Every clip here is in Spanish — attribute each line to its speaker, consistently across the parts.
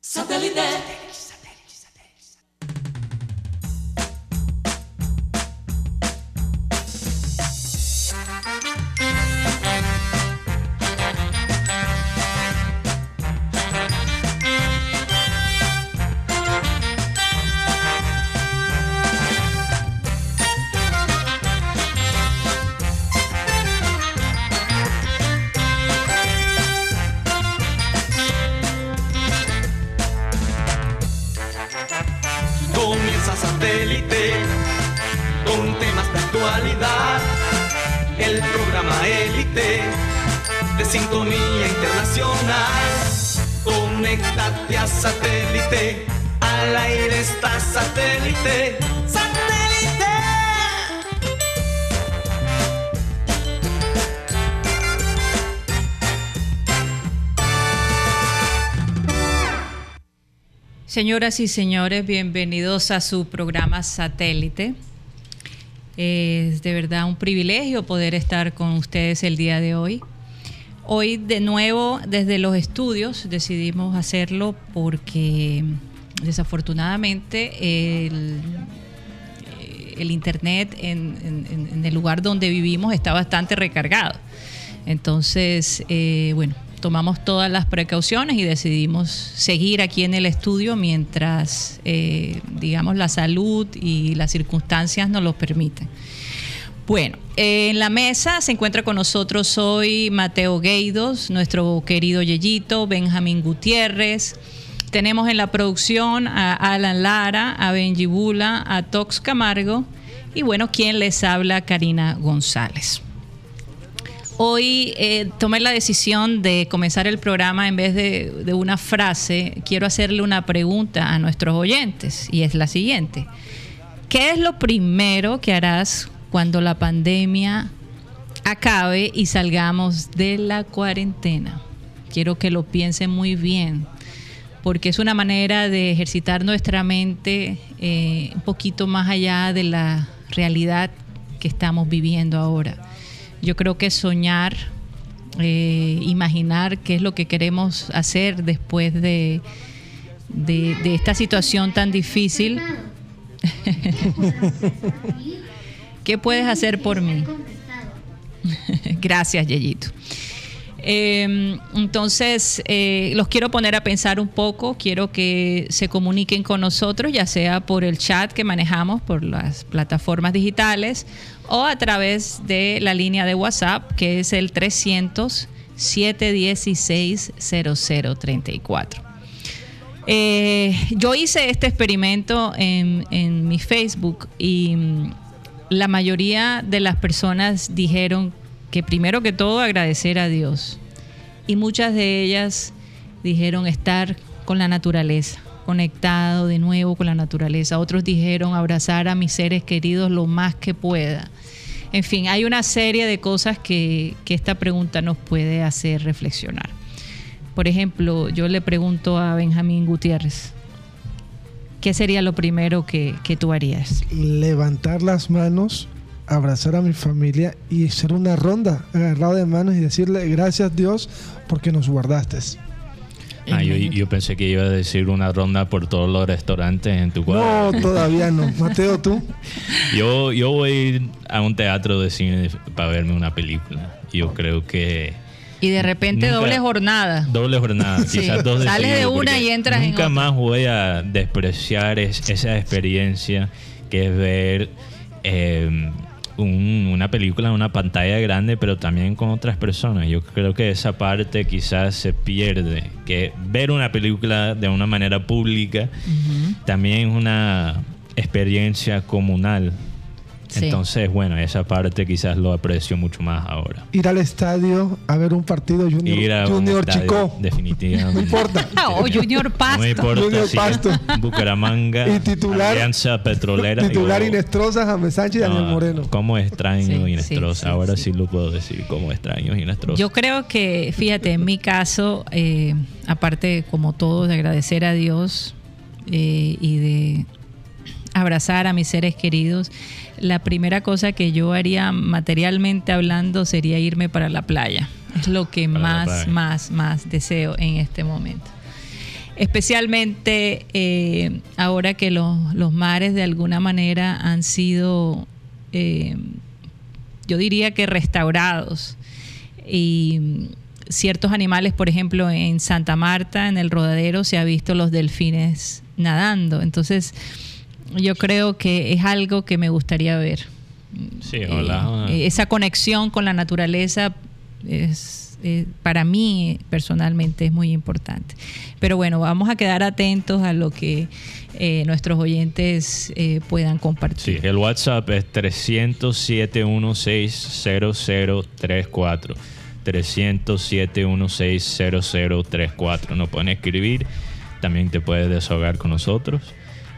Speaker 1: Satellite.
Speaker 2: Señoras y señores, bienvenidos a su programa Satélite. Es de verdad un privilegio poder estar con ustedes el día de hoy. Hoy de nuevo desde los estudios decidimos hacerlo porque desafortunadamente el, el internet en el lugar donde vivimos está bastante recargado. Entonces, eh, bueno, tomamos todas las precauciones y decidimos seguir aquí en el estudio mientras, eh, digamos, la salud y las circunstancias nos lo permiten. Bueno, en la mesa se encuentra con nosotros hoy Mateo Gueidos, nuestro querido Yeyito, Benjamín Gutiérrez. Tenemos en la producción a Alan Lara, a Benji Bula, a Tox Camargo y bueno, quien les habla, Karina González. Hoy eh, tomé la decisión de comenzar el programa en vez de, una frase. Quiero hacerle una pregunta a nuestros oyentes y es la siguiente. ¿Qué es lo primero que harás cuando la pandemia acabe y salgamos de la cuarentena? Quiero que lo piensen muy bien, porque es una manera de ejercitar nuestra mente eh, un poquito más allá de la realidad que estamos viviendo ahora. Yo creo que soñar, eh, imaginar qué es lo que queremos hacer después de, de- de esta situación tan difícil. ¿Qué puedes hacer por mí? Gracias, Yeyito. Eh, entonces, eh, los quiero poner a pensar un poco, quiero que se comuniquen con nosotros, ya sea por el chat que manejamos, por las plataformas digitales o a través de la línea de WhatsApp, que es el 300 716 0034. Eh, yo hice este experimento en, en mi Facebook y mm, la mayoría de las personas dijeron que primero que todo agradecer a Dios y muchas de ellas dijeron estar con la naturaleza, conectado de nuevo con la naturaleza. Otros dijeron abrazar a mis seres queridos lo más que pueda. En fin, hay una serie de cosas que, que esta pregunta nos puede hacer reflexionar. Por ejemplo, yo le pregunto a Benjamín Gutiérrez, ¿qué sería lo primero que, que tú harías?
Speaker 3: levantar las manos, abrazar a mi familia y hacer una ronda agarrado de manos y decirle gracias Dios porque nos guardaste.
Speaker 4: Ah, yo, yo pensé que iba a decir una ronda por todos los restaurantes en tu cuadra.
Speaker 3: No, todavía no. Mateo, tú.
Speaker 4: Yo, yo voy a ir a un teatro de cine para verme una película. Yo creo que
Speaker 2: Y de repente
Speaker 4: Nunca-
Speaker 2: doble jornada.
Speaker 4: doble jornada,
Speaker 2: Sí.
Speaker 4: quizás dos de
Speaker 2: Sales de una y entras en
Speaker 4: Nunca más voy a despreciar es- esa experiencia que es ver eh, un- una película en una pantalla grande, pero también con otras personas. Yo creo que esa parte quizás se pierde, que ver una película de una manera pública también es una experiencia comunal.
Speaker 2: Sí.
Speaker 4: Entonces, bueno, esa parte quizás lo aprecio mucho más ahora.
Speaker 3: Ir al estadio a ver un partido Junior,
Speaker 4: Ir a un
Speaker 3: junior
Speaker 4: estadio,
Speaker 3: Chico.
Speaker 4: Definitivamente.
Speaker 3: No importa.
Speaker 2: o Junior Pasto.
Speaker 4: No importa
Speaker 3: Junior
Speaker 4: si
Speaker 3: Pasto.
Speaker 4: Bucaramanga,
Speaker 3: Y titular-
Speaker 4: Alianza Petrolera.
Speaker 3: Titular Inestrosa, James Sánchez y Daniel
Speaker 4: no,
Speaker 3: Moreno.
Speaker 4: ¿Cómo extraño
Speaker 2: Sí,
Speaker 4: Inestrosa?
Speaker 2: sí, sí,
Speaker 4: Ahora
Speaker 2: sí.
Speaker 4: sí. lo puedo decir, cómo extraño Inestrosa.
Speaker 2: Yo creo que, fíjate, en mi caso, eh, aparte, como todos, de agradecer a Dios eh, y de abrazar a mis seres queridos, la primera cosa que yo haría materialmente hablando sería irme para la playa. Es lo que
Speaker 4: Para
Speaker 2: más, más, más deseo en este momento. especialmente eh, ahora que los, los, mares de alguna manera han sido, eh, yo diría que restaurados. Y ciertos animales, por ejemplo, en Santa Marta, en el rodadero, se ha visto los delfines nadando. Entonces, yo creo que es algo que me gustaría ver.
Speaker 4: Sí, hola.
Speaker 2: Eh, esa conexión con la naturaleza es, eh, para mí personalmente es muy importante. Pero bueno, vamos a quedar atentos a lo que eh, nuestros oyentes puedan compartir.
Speaker 4: Sí, el WhatsApp es 307-160034. 307-160034. Nos pueden escribir, también te puedes desahogar con nosotros.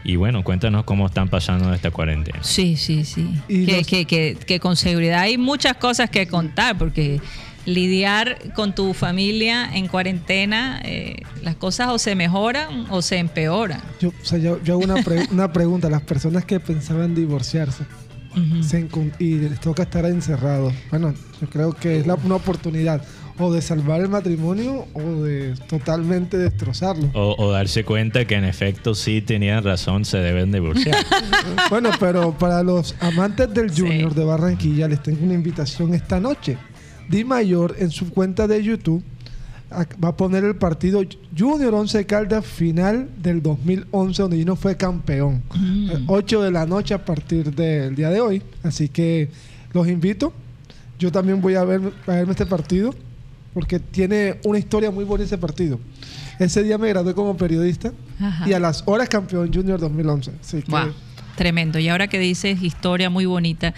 Speaker 4: Y bueno, cuéntanos cómo están pasando esta cuarentena.
Speaker 2: Sí, sí, sí. Que, que, que, que, con seguridad hay muchas cosas que contar, porque lidiar con tu familia en cuarentena, eh, las cosas o se mejoran o se empeoran.
Speaker 3: Yo, o sea, yo, yo hago una, una pregunta. Las personas que pensaban divorciarse y les toca estar encerrados, bueno, yo creo que es una oportunidad o de salvar el matrimonio o de totalmente destrozarlo.
Speaker 4: O, darse cuenta que en efecto sí tenían razón, se deben divorciar.
Speaker 3: bueno, pero para los amantes del Junior de Barranquilla les tengo una invitación esta noche. Di Mayor en su cuenta de YouTube va a poner el partido Junior 11 Caldas final del 2011 donde Junior fue campeón. 8 mm. de la noche a partir del día de hoy. Así que los invito. Yo también voy a, ver, a verme este partido porque tiene una historia muy buena ese partido. Ese día me gradué como periodista y a las horas campeón Junior 2011.
Speaker 2: Tremendo. Y ahora que dices historia muy bonita,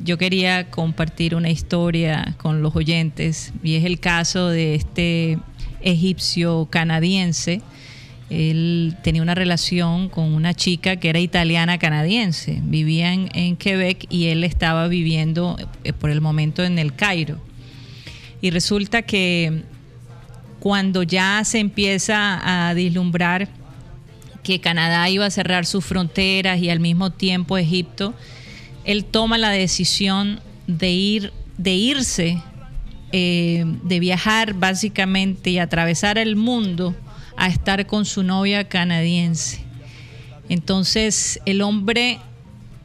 Speaker 2: yo quería compartir una historia con los oyentes y es el caso de este egipcio canadiense. Él tenía una relación con una chica que era italiana canadiense, vivía en Quebec y él estaba viviendo eh, por el momento en el Cairo. Y resulta que cuando ya se empieza a vislumbrar que Canadá iba a cerrar sus fronteras y al mismo tiempo Egipto, él toma la decisión de ir, de irse, eh, de viajar básicamente y atravesar el mundo a estar con su novia canadiense. Entonces el hombre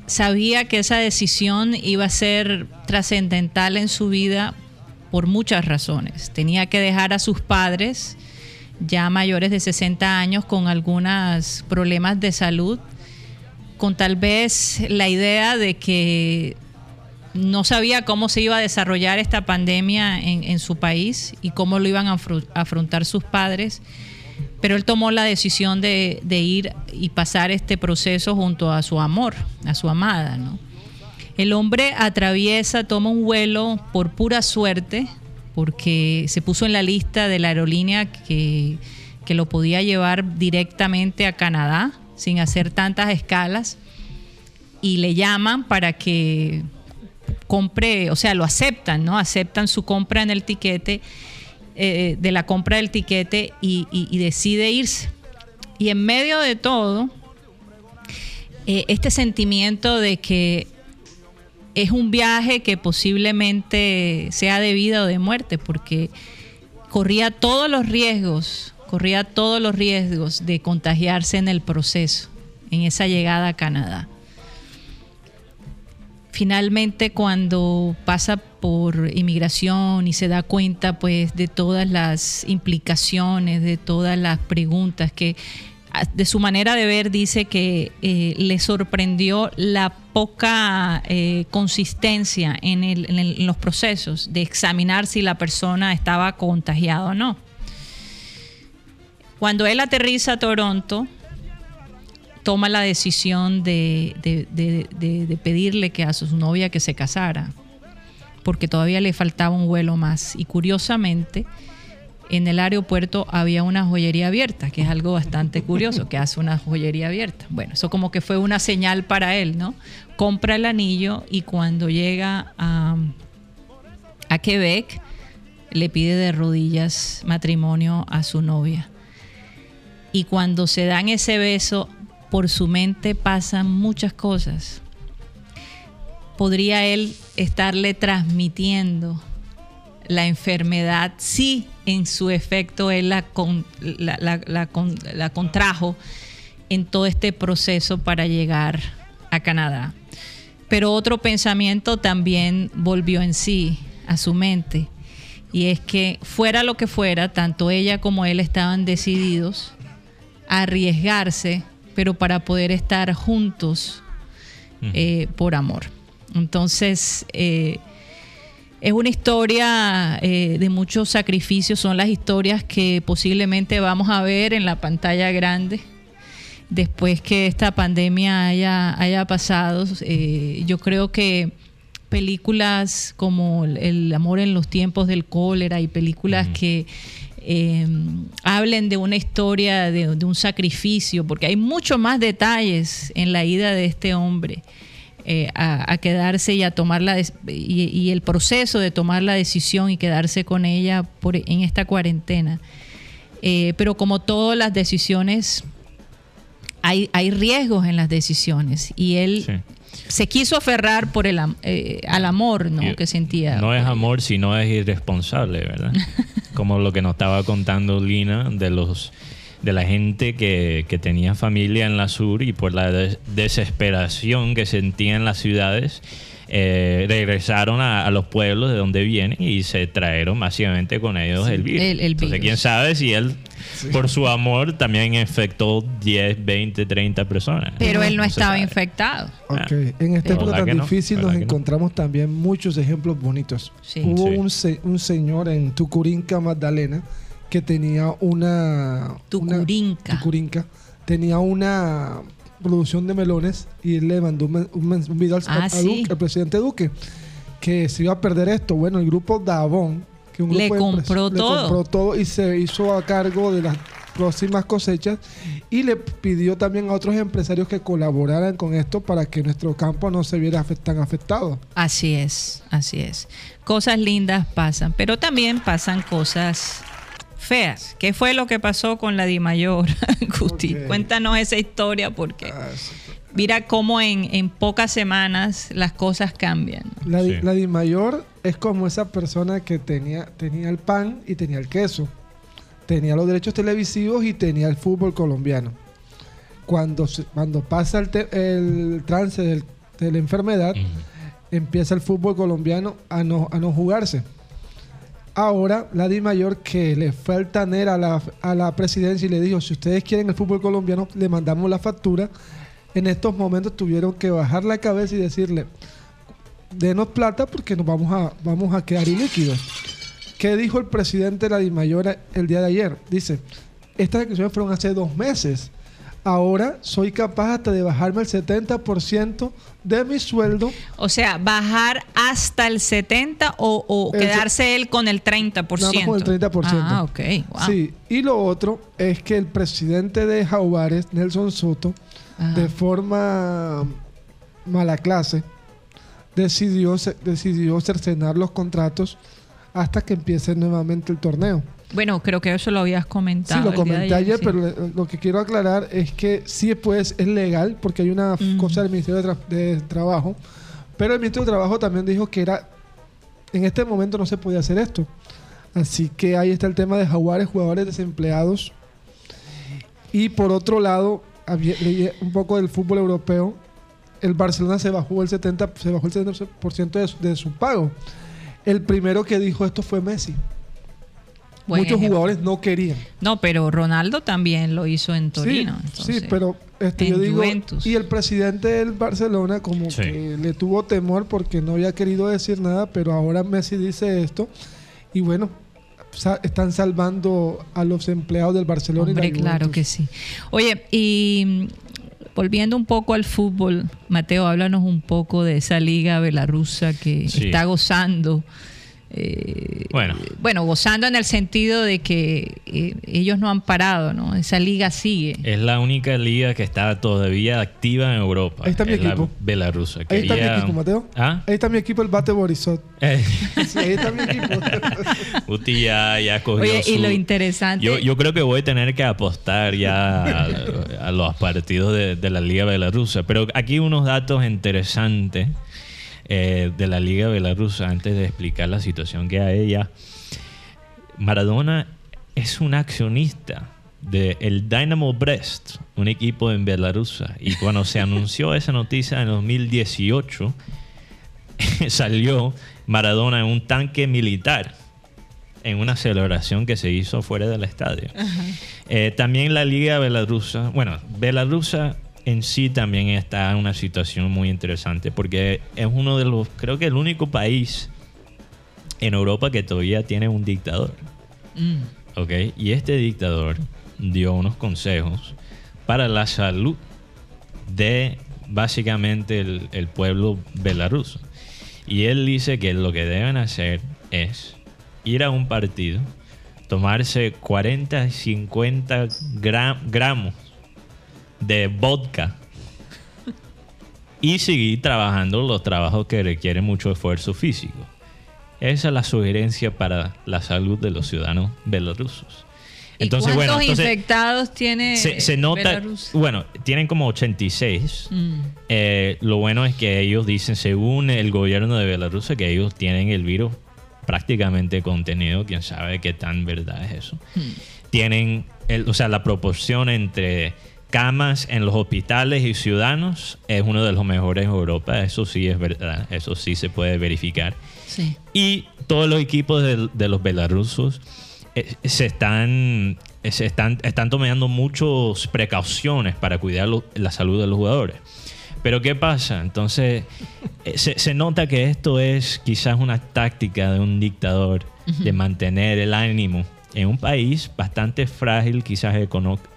Speaker 2: sabía que esa decisión iba a ser trascendental en su vida por muchas razones. Tenía que dejar a sus padres ya mayores de 60 años con algunos problemas de salud, con tal vez la idea de que no sabía cómo se iba a desarrollar esta pandemia en, su país y cómo lo iban a afrontar sus padres, pero él tomó la decisión de, de, ir y pasar este proceso junto a su amor, a su amada, ¿no? El hombre atraviesa, toma un vuelo por pura suerte, porque se puso en la lista de la aerolínea que, lo podía llevar directamente a Canadá sin hacer tantas escalas y le llaman para que compre, o sea, lo aceptan, ¿no? Aceptan su compra en el tiquete, eh, de la compra del tiquete y, decide irse. Y en medio de todo, eh, este sentimiento de que es un viaje que posiblemente sea de vida o de muerte, porque corría todos los riesgos, corría todos los riesgos de contagiarse en el proceso, en esa llegada a Canadá. Finalmente, cuando pasa por inmigración y se da cuenta pues de todas las implicaciones, de todas las preguntas que de su manera de ver, dice que eh, le sorprendió la poca eh, consistencia en, los procesos de examinar si la persona estaba contagiada o no. Cuando él aterriza a Toronto, toma la decisión de, de, pedirle que a su novia que se casara, porque todavía le faltaba un vuelo más. Y curiosamente, en el aeropuerto había una joyería abierta, que es algo bastante curioso, que hace una joyería abierta. Bueno, eso como que fue una señal para él, ¿no? Compra el anillo y cuando llega a, a Quebec le pide de rodillas matrimonio a su novia. Y cuando se dan ese beso, por su mente pasan muchas cosas. Podría él estarle transmitiendo la enfermedad sí en su efecto él la, con- la- con- la contrajo en todo este proceso para llegar a Canadá. Pero otro pensamiento también volvió en sí, a su mente, y es que fuera lo que fuera, tanto ella como él estaban decididos a arriesgarse, pero para poder estar juntos eh, por amor. Entonces, eh, es una historia eh, de muchos sacrificios, son las historias que posiblemente vamos a ver en la pantalla grande después que esta pandemia haya, haya pasado. Eh, yo creo que películas como El amor en los tiempos del cólera y películas que eh, hablen de una historia, de, de un sacrificio, porque hay mucho más detalles en la ida de este hombre. Eh, a, a quedarse y a tomar la des- y, y el proceso de tomar la decisión y quedarse con ella por, en esta cuarentena. Eh, pero como todas las decisiones, hay, hay riesgos en las decisiones y él
Speaker 4: Sí.
Speaker 2: se quiso aferrar por el, eh, al amor ¿no? Que sentía.
Speaker 4: No es amor, sino es irresponsable, ¿verdad? Como lo que nos estaba contando Lina de los de la gente que, que tenía familia en la sur y por la des- desesperación que sentía en las ciudades, eh, regresaron a, a los pueblos de donde vienen y se trajeron masivamente con ellos el virus.
Speaker 2: el- el
Speaker 4: Entonces, quién sabe si él, por su amor, también infectó 10, 20, 30 personas.
Speaker 2: pero él no estaba infectado.
Speaker 4: Ah.
Speaker 3: En esta época
Speaker 4: ¿verdad
Speaker 3: tan
Speaker 4: no?
Speaker 3: difícil nos encontramos también muchos ejemplos bonitos.
Speaker 2: Sí.
Speaker 3: Hubo
Speaker 4: Sí.
Speaker 3: Un, se- un señor en Tucurinca, Magdalena, que tenía una...
Speaker 2: Tucurinca.
Speaker 3: una- Tucurinca. Tenía una producción de melones y él le mandó un, un men- un video al,
Speaker 2: Ah,
Speaker 3: a
Speaker 2: sí.
Speaker 3: Duque, al presidente Duque que se iba a perder esto. Bueno, el grupo Davon, que un
Speaker 2: Le
Speaker 3: grupo de empres-
Speaker 2: compró
Speaker 3: le
Speaker 2: todo.
Speaker 3: compró todo y se hizo a cargo de las próximas cosechas y le pidió también a otros empresarios que colaboraran con esto para que nuestro campo no se viera tan afectado.
Speaker 2: Así es, así es. Cosas lindas pasan, pero también pasan cosas feas. ¿Qué fue lo que pasó con la Di Mayor, Gusti?
Speaker 3: Ok.
Speaker 2: Cuéntanos esa historia porque
Speaker 3: Ah,
Speaker 2: mira cómo en, en pocas semanas las cosas cambian.
Speaker 3: La, di-
Speaker 4: Sí.
Speaker 3: la Di Mayor es como esa persona que tenía, tenía el pan y tenía el queso. Tenía los derechos televisivos y tenía el fútbol colombiano. Cuando, cuando pasa el, te- el trance del- de la enfermedad, empieza el fútbol colombiano a no, a no jugarse. Ahora, la Di Mayor, que le fue altanera a la, a la presidencia y le dijo, si ustedes quieren el fútbol colombiano, le mandamos la factura. En estos momentos tuvieron que bajar la cabeza y decirle, denos plata porque nos vamos a, vamos a quedar ilíquidos. ¿Qué dijo el presidente de la Di Mayor el día de ayer? Dice, estas declaraciones fueron hace dos meses. Ahora soy capaz hasta de bajarme el 70% de mi sueldo
Speaker 2: O sea, bajar hasta el 70 o, o
Speaker 3: El
Speaker 2: quedarse él con el 30%.
Speaker 3: Nada con el 30%.
Speaker 2: Ah, ok. Wow.
Speaker 3: Sí, y lo otro es que el presidente de Jaguares, Nelson Soto,
Speaker 2: Ajá.
Speaker 3: de forma mala clase, decidió, decidió cercenar los contratos hasta que empiece nuevamente el torneo.
Speaker 2: Bueno, creo que eso lo habías comentado.
Speaker 3: Sí, lo comenté ayer,
Speaker 2: sí.
Speaker 3: pero lo que quiero aclarar es que sí pues, es legal, porque hay una cosa del Ministerio de, Tra- de Trabajo, pero el Ministerio de Trabajo también dijo que era en este momento no se podía hacer esto. Así que ahí está el tema de Jaguares, jugadores desempleados. Y por otro lado, leí un poco del fútbol europeo. El Barcelona se bajó el 70%, se bajó el 70% de, su, de su pago. El primero que dijo esto fue Messi.
Speaker 2: Buen
Speaker 3: Muchos
Speaker 2: ejemplo.
Speaker 3: jugadores no querían.
Speaker 2: No, pero Ronaldo también lo hizo en Torino.
Speaker 3: Sí,
Speaker 2: entonces,
Speaker 3: sí, pero este, yo digo,
Speaker 2: Juventus.
Speaker 3: y el presidente del Barcelona como
Speaker 4: Sí.
Speaker 3: que le tuvo temor porque no había querido decir nada, pero ahora Messi dice esto y bueno, están salvando a los empleados del Barcelona
Speaker 2: Hombre,
Speaker 3: y la
Speaker 2: claro que sí. Oye, y mm, volviendo un poco al fútbol, Mateo, háblanos un poco de esa liga belarrusa que
Speaker 4: Sí.
Speaker 2: está gozando. Eh,
Speaker 4: Bueno.
Speaker 2: bueno, gozando en el sentido de que eh, ellos no han parado, ¿no? Esa liga sigue.
Speaker 4: Es la única liga que está todavía activa en Europa.
Speaker 3: Ahí está mi
Speaker 4: es la
Speaker 3: equipo.
Speaker 4: Belarusa.
Speaker 3: Ahí está mi equipo, Mateo.
Speaker 4: ¿Ah?
Speaker 3: Ahí está mi equipo, el Bate Borisov.
Speaker 4: Eh,
Speaker 3: Sí, ahí está mi equipo.
Speaker 4: Uti ya, ya cogió
Speaker 2: Oye, y lo interesante.
Speaker 4: Yo, yo creo que voy a tener que apostar ya a, a los partidos de, de la Liga Belarusa. Pero aquí unos datos interesantes. Eh, de la Liga Belarusa antes de explicar la situación que hay ella. Maradona es un accionista del el Dynamo Brest, un equipo en Belarusa. Y cuando se anunció esa noticia en 2018, salió Maradona en un tanque militar en una celebración que se hizo fuera del estadio. Eh, también la Liga Belarusa, bueno, Belarusa en sí también está en una situación muy interesante porque es uno de los, creo que el único país en Europa que todavía tiene un dictador.
Speaker 2: Mm.
Speaker 4: ¿Ok? Y este dictador dio unos consejos para la salud de básicamente el, el pueblo belaruso. Y él dice que lo que deben hacer es ir a un partido, tomarse 40, 50 gra- gramos de vodka y seguir trabajando los trabajos que requieren mucho esfuerzo físico. Esa es la sugerencia para la salud de los ciudadanos belarrusos.
Speaker 2: ¿Y
Speaker 4: Entonces,
Speaker 2: cuántos
Speaker 4: bueno, entonces
Speaker 2: infectados tiene
Speaker 4: se, se nota,
Speaker 2: Belarus?
Speaker 4: bueno, tienen como 86.
Speaker 2: Mm.
Speaker 4: Eh, lo bueno es que ellos dicen, según el gobierno de Belarus, que ellos tienen el virus prácticamente contenido. Quién sabe qué tan verdad es eso. Tienen, el- o sea, la proporción entre camas en los hospitales y ciudadanos es uno de los mejores en Europa. Eso sí es verdad. Eso sí se puede verificar.
Speaker 2: Sí.
Speaker 4: Y todos los equipos de, de los belarrusos eh, se están, se están, están tomando muchas precauciones para cuidar lo- la salud de los jugadores. Pero ¿qué pasa? Entonces, eh, se, se nota que esto es quizás una táctica de un dictador de mantener el ánimo en un país bastante frágil, quizás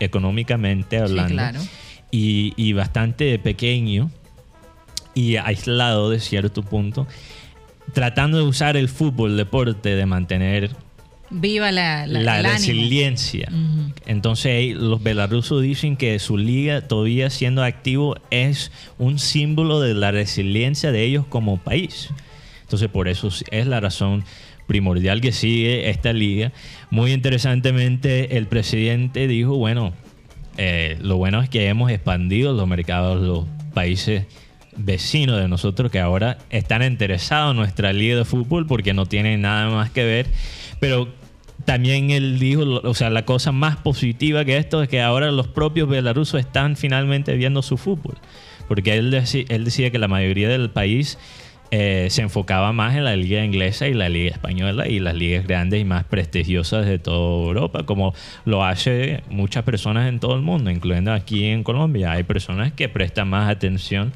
Speaker 4: económicamente hablando,
Speaker 2: claro.
Speaker 4: y, y bastante pequeño y aislado de cierto punto, tratando de usar el fútbol, deporte, de mantener
Speaker 2: Viva la, la, el
Speaker 4: resiliencia. Entonces los belarrusos dicen que su liga todavía siendo activo es un símbolo de la resiliencia de ellos como país. Entonces por eso es la razón primordial que sigue esta liga. Muy interesantemente el presidente dijo, bueno, eh, lo bueno es que hemos expandido los mercados, los países vecinos de nosotros que ahora están interesados en nuestra liga de fútbol porque no tienen nada más que ver. Pero también él dijo, o sea, la cosa más positiva que esto es que ahora los propios belarusos están finalmente viendo su fútbol. Porque él, él decía que la mayoría del país eh, se enfocaba más en la liga inglesa y la liga española y las ligas grandes y más prestigiosas de toda Europa, como lo hace muchas personas en todo el mundo, incluyendo aquí en Colombia. Hay personas que prestan más atención,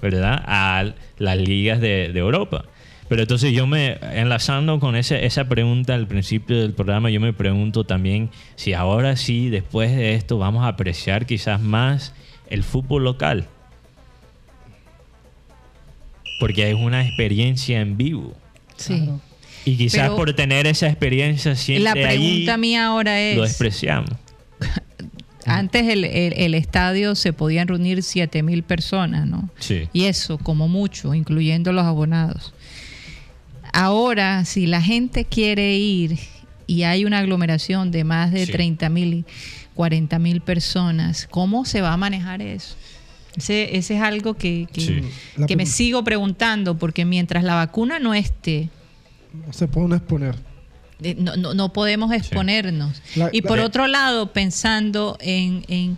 Speaker 4: ¿verdad?, a las ligas de, de Europa. Pero entonces yo me, enlazando con ese- esa pregunta al principio del programa, yo me pregunto también si ahora sí, después de esto, vamos a apreciar quizás más el fútbol local. Porque es una experiencia en vivo.
Speaker 2: Sí.
Speaker 4: Y quizás
Speaker 2: Pero
Speaker 4: por tener esa experiencia siempre
Speaker 2: La pregunta
Speaker 4: ahí
Speaker 2: mía ahora
Speaker 4: lo
Speaker 2: es,
Speaker 4: despreciamos.
Speaker 2: antes el, el- el estadio se podían reunir 7 mil personas, ¿no?
Speaker 4: Sí.
Speaker 2: Y eso, como mucho, incluyendo los abonados. Ahora, si la gente quiere ir y hay una aglomeración de más de
Speaker 4: Sí.
Speaker 2: 30 mil, 40 mil personas, ¿cómo se va a manejar eso? Ese, ese es algo que, que-
Speaker 4: Sí.
Speaker 3: La
Speaker 2: que me sigo preguntando, porque mientras la vacuna no esté,
Speaker 3: No se puede exponer.
Speaker 2: eh, no, no- no podemos exponernos.
Speaker 3: La-
Speaker 2: y
Speaker 3: la-
Speaker 2: por otro lado, pensando en, en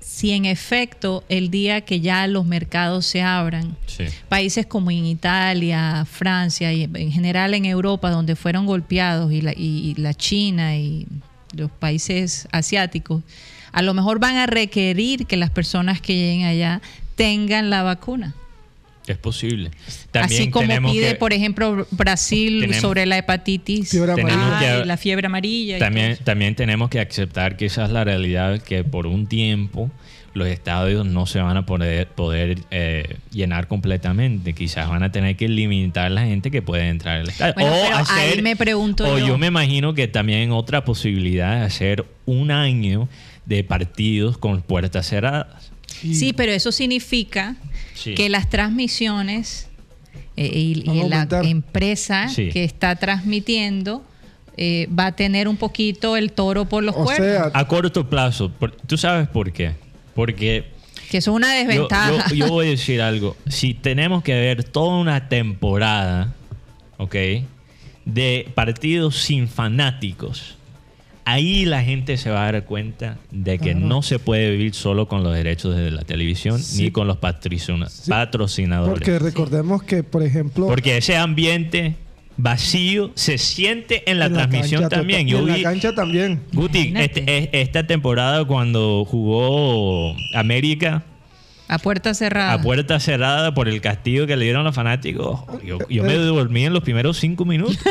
Speaker 2: si en efecto el día que ya los mercados se abran,
Speaker 4: Sí.
Speaker 2: países como en Italia, Francia y en general en Europa, donde fueron golpeados, y la, y- y la China y los países asiáticos, a lo mejor van a requerir que las personas que lleguen allá tengan la vacuna.
Speaker 4: Es posible. También
Speaker 2: Así como
Speaker 4: tenemos
Speaker 2: pide,
Speaker 4: que-
Speaker 2: por ejemplo, Brasil
Speaker 4: Tenemos-
Speaker 2: sobre la hepatitis, Ah,
Speaker 4: que-
Speaker 2: la fiebre amarilla.
Speaker 4: También, también tenemos que aceptar que esa es la realidad, que por un tiempo los estadios no se van a poder, poder eh, llenar completamente. Quizás van a tener que limitar la gente que puede entrar al estadio.
Speaker 2: Bueno,
Speaker 4: o
Speaker 2: pero ahí
Speaker 4: hacer,
Speaker 2: me pregunto
Speaker 4: o
Speaker 2: yo.
Speaker 4: yo me imagino que también otra posibilidad es hacer un año de partidos con puertas cerradas.
Speaker 2: Sí, pero eso significa
Speaker 4: Sí.
Speaker 2: que las transmisiones eh, y, la empresa
Speaker 4: Sí.
Speaker 2: que está transmitiendo eh, va a tener un poquito el toro por los
Speaker 3: O
Speaker 2: cuernos.
Speaker 3: sea,
Speaker 4: A corto plazo. Por- ¿Tú sabes por qué? Porque
Speaker 2: Que eso es una
Speaker 4: Yo,
Speaker 2: desventaja.
Speaker 4: yo- yo voy a decir algo. Si tenemos que ver toda una temporada, ¿ok? De partidos sin fanáticos, ahí la gente se va a dar cuenta de que
Speaker 3: Claro.
Speaker 4: no se puede vivir solo con los derechos de la televisión
Speaker 3: Sí.
Speaker 4: ni con los patrocina- patrocinadores.
Speaker 3: Porque recordemos que, por ejemplo,
Speaker 4: Porque ese ambiente vacío se siente en la
Speaker 3: en
Speaker 4: transmisión también.
Speaker 3: tota- y
Speaker 4: Yo
Speaker 3: en
Speaker 4: vi,
Speaker 3: la cancha también.
Speaker 4: Guti, este- es- esta temporada cuando jugó América
Speaker 2: a puerta cerrada.
Speaker 4: a puerta cerrada por el castigo que le dieron los fanáticos, yo, yo me dormí en los primeros cinco minutos.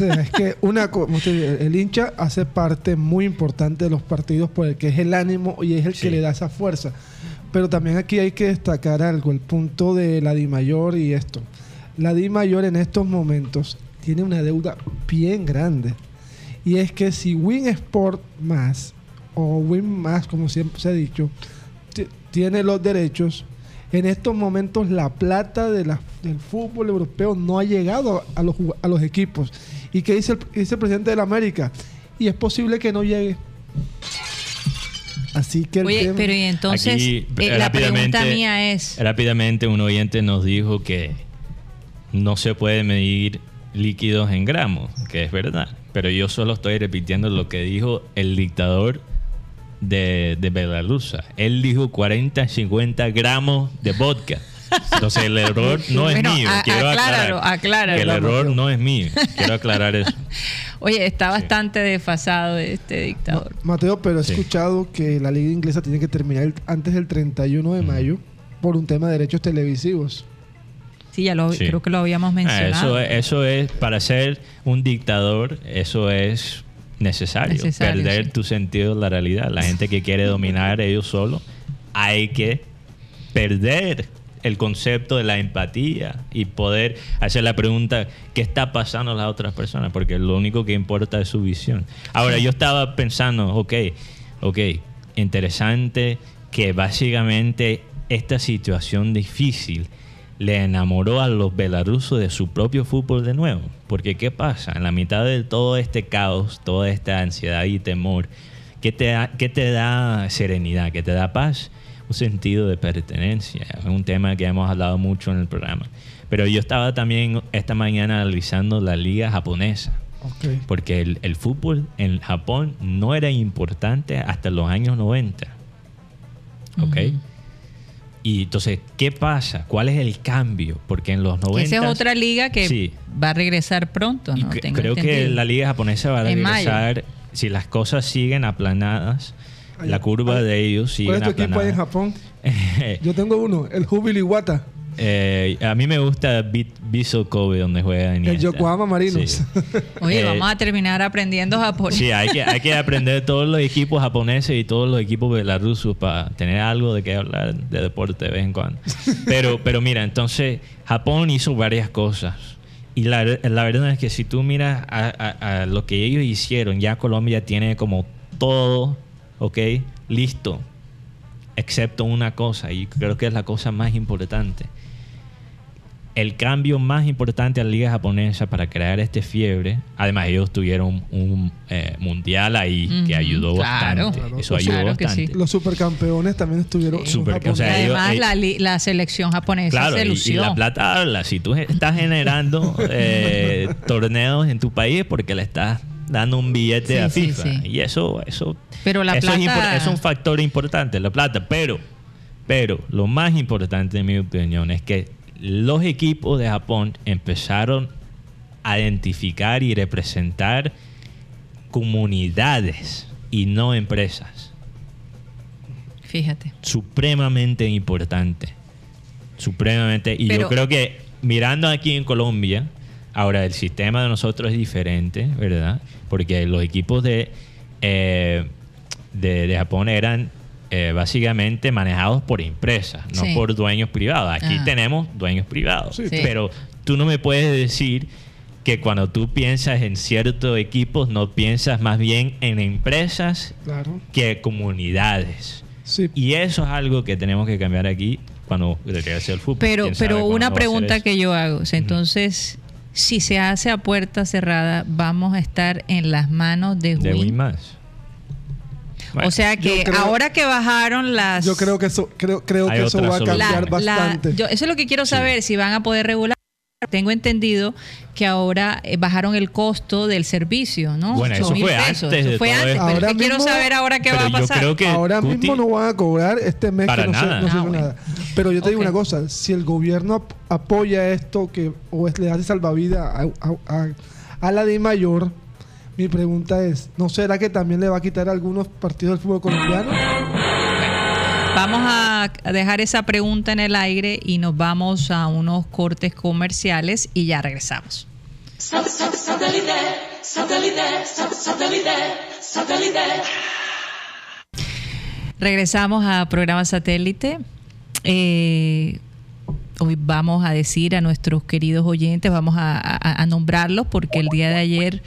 Speaker 3: Es que una el hincha hace parte muy importante de los partidos por el que es el ánimo y es el
Speaker 4: Sí.
Speaker 3: que le da esa fuerza. Pero también aquí hay que destacar algo, el punto de la Di Mayor y esto. La Di Mayor en estos momentos tiene una deuda bien grande. Y es que si Win Sport más o Win más, como siempre se ha dicho, tiene los derechos, en estos momentos la plata de la- del fútbol europeo no ha llegado a los, jug- a los equipos. ¿Y qué dice el, dice el presidente de la América? Y es posible que no llegue. Así que el
Speaker 2: Oye,
Speaker 3: tema-
Speaker 2: pero y entonces
Speaker 4: Aquí,
Speaker 2: eh, la pregunta mía es,
Speaker 4: Rápidamente un oyente nos dijo que no se puede medir líquidos en gramos, que es verdad. Pero yo solo estoy repitiendo lo que dijo el dictador de, de Belarus. Él dijo 40, 50 gramos de vodka. Entonces el error no es
Speaker 2: Bueno,
Speaker 4: mío.
Speaker 2: a-
Speaker 4: Quiero
Speaker 2: acláralo,
Speaker 4: aclarar
Speaker 2: acláralo.
Speaker 4: que el error no es mío. Quiero aclarar eso.
Speaker 2: oye, está bastante desfasado este dictador.
Speaker 3: Mateo, pero he
Speaker 4: Sí.
Speaker 3: escuchado que la liga inglesa tiene que terminar el- antes del 31 de mayo por un tema de derechos televisivos.
Speaker 2: Sí, ya lo
Speaker 4: Sí.
Speaker 2: creo que lo habíamos
Speaker 4: Ah,
Speaker 2: mencionado.
Speaker 4: eso, es- eso es, para ser un dictador, eso es necesario.
Speaker 2: Necesario,
Speaker 4: perder
Speaker 2: sí.
Speaker 4: tu sentido de la realidad. La gente que quiere dominar ellos solo, hay que perder el concepto de la empatía y poder hacer la pregunta ¿qué está pasando a las otras personas? Porque lo único que importa es su visión. Ahora, yo estaba pensando, ok, ok, interesante que básicamente esta situación difícil le enamoró a los belarusos de su propio fútbol de nuevo. Porque ¿qué pasa? En la mitad de todo este caos, toda esta ansiedad y temor, ¿qué te da, qué te da serenidad? ¿Qué te da paz? Un sentido de pertenencia. Es un tema que hemos hablado mucho en el programa. Pero yo estaba también esta mañana analizando la liga japonesa. Porque el, el fútbol en Japón no era importante hasta los años 90. ¿Ok? Y entonces, ¿qué pasa? ¿Cuál es el cambio? Porque en los 90...
Speaker 2: Esa es otra liga que
Speaker 4: Sí.
Speaker 2: va a regresar pronto, ¿no? Tengo
Speaker 4: creo que la liga japonesa va a
Speaker 2: En mayo.
Speaker 4: regresar, si las cosas siguen aplanadas,
Speaker 3: Ay,
Speaker 4: la curva
Speaker 3: ay,
Speaker 4: de ellos sigue
Speaker 3: ¿Cuál es tu equipo ahí en. Japón? Yo tengo uno, el Jubilee Iwata.
Speaker 4: Eh, a mí me gusta Bit- Vissel Kobe, donde juega en
Speaker 3: El Yokohama Marinos.
Speaker 4: Sí.
Speaker 2: Oye,
Speaker 4: Eh,
Speaker 2: vamos a terminar aprendiendo japonés.
Speaker 4: Sí, hay que, hay que aprender todos los equipos japoneses y todos los equipos belarusos para tener algo de qué hablar de deporte de vez en cuando. Pero, pero mira, entonces Japón hizo varias cosas. Y la, la verdad es que si tú miras a, a- a lo que ellos hicieron, ya Colombia tiene como todo, ¿ok? Listo. Excepto una cosa, y creo que es la cosa más importante. El cambio más importante a la liga japonesa para crear este fiebre, además ellos tuvieron un eh, mundial ahí que ayudó
Speaker 2: claro.
Speaker 4: bastante. Eso
Speaker 3: Claro
Speaker 4: ayudó
Speaker 2: sí.
Speaker 4: bastante.
Speaker 3: Los supercampeones también estuvieron.
Speaker 2: Sí.
Speaker 3: son
Speaker 4: Super- o sea,
Speaker 3: japoneses.
Speaker 4: ellos-
Speaker 2: Además,
Speaker 4: eh,
Speaker 2: la, selección japonesa
Speaker 4: Claro,
Speaker 2: se
Speaker 4: y, y
Speaker 2: lució.
Speaker 4: la plata habla. Si tú estás generando eh, torneos en tu país porque le estás dando un billete
Speaker 2: Sí,
Speaker 4: a FIFA.
Speaker 2: sí.
Speaker 4: Y eso, eso,
Speaker 2: Pero la
Speaker 4: eso es,
Speaker 2: plata-
Speaker 4: impor- es un factor importante, la plata. Pero, pero lo más importante, en mi opinión, es que los equipos de Japón empezaron a identificar y representar comunidades y no empresas
Speaker 2: Fíjate.
Speaker 4: supremamente importante. Supremamente. Y
Speaker 2: Pero-
Speaker 4: yo creo que mirando aquí en Colombia, ahora el sistema de nosotros es diferente, ¿verdad? Porque los equipos de, eh, de, de Japón eran eh, básicamente manejados por empresas, no
Speaker 2: Sí.
Speaker 4: por dueños privados. Aquí
Speaker 2: Ajá.
Speaker 4: tenemos dueños privados.
Speaker 3: Sí.
Speaker 2: Sí.
Speaker 4: Pero tú no me puedes decir que cuando tú piensas en ciertos equipos, no piensas más bien en empresas
Speaker 3: Claro.
Speaker 4: que comunidades.
Speaker 3: Sí.
Speaker 4: Y eso es algo que tenemos que cambiar aquí cuando regrese el fútbol.
Speaker 2: Pero,
Speaker 4: ¿Quién sabe
Speaker 2: pero una pregunta que yo hago. o sea, Entonces, si se hace a puerta cerrada, vamos a estar en las manos de
Speaker 4: De.
Speaker 2: Win
Speaker 4: más. Bueno,
Speaker 2: o sea que
Speaker 3: creo-
Speaker 2: ahora que bajaron las...
Speaker 3: Yo creo que eso, creo, creo que eso va a cambiar
Speaker 2: la- la-
Speaker 3: bastante.
Speaker 2: yo- eso es lo que quiero saber, si van a poder regular. Tengo entendido que ahora eh, bajaron el costo del servicio, ¿no?
Speaker 4: Bueno, eso
Speaker 2: 8.000
Speaker 4: fue
Speaker 2: pesos.
Speaker 4: antes
Speaker 2: Eso
Speaker 4: de
Speaker 2: fue
Speaker 4: todo
Speaker 2: antes, pero es
Speaker 3: Ahora
Speaker 2: que quiero saber ahora qué va a
Speaker 4: yo
Speaker 2: pasar.
Speaker 4: creo que
Speaker 3: Ahora
Speaker 4: Guti-
Speaker 3: mismo no van a cobrar este mes
Speaker 4: Para
Speaker 3: que no se-
Speaker 4: nada.
Speaker 3: no se,
Speaker 2: Ah,
Speaker 3: hizo
Speaker 2: bueno.
Speaker 3: nada. Pero yo te digo una cosa, si el gobierno ap- apoya esto que o es, le hace salvavidas a, a- a- a la de mayor, mi pregunta es, ¿no será que también le va a quitar algunos partidos del fútbol colombiano?
Speaker 2: Vamos a dejar esa pregunta en el aire y nos vamos a unos cortes comerciales y ya regresamos. Regresamos a programa satélite. Eh, hoy vamos a decir a nuestros queridos oyentes, vamos a nombrarlos porque el día de ayer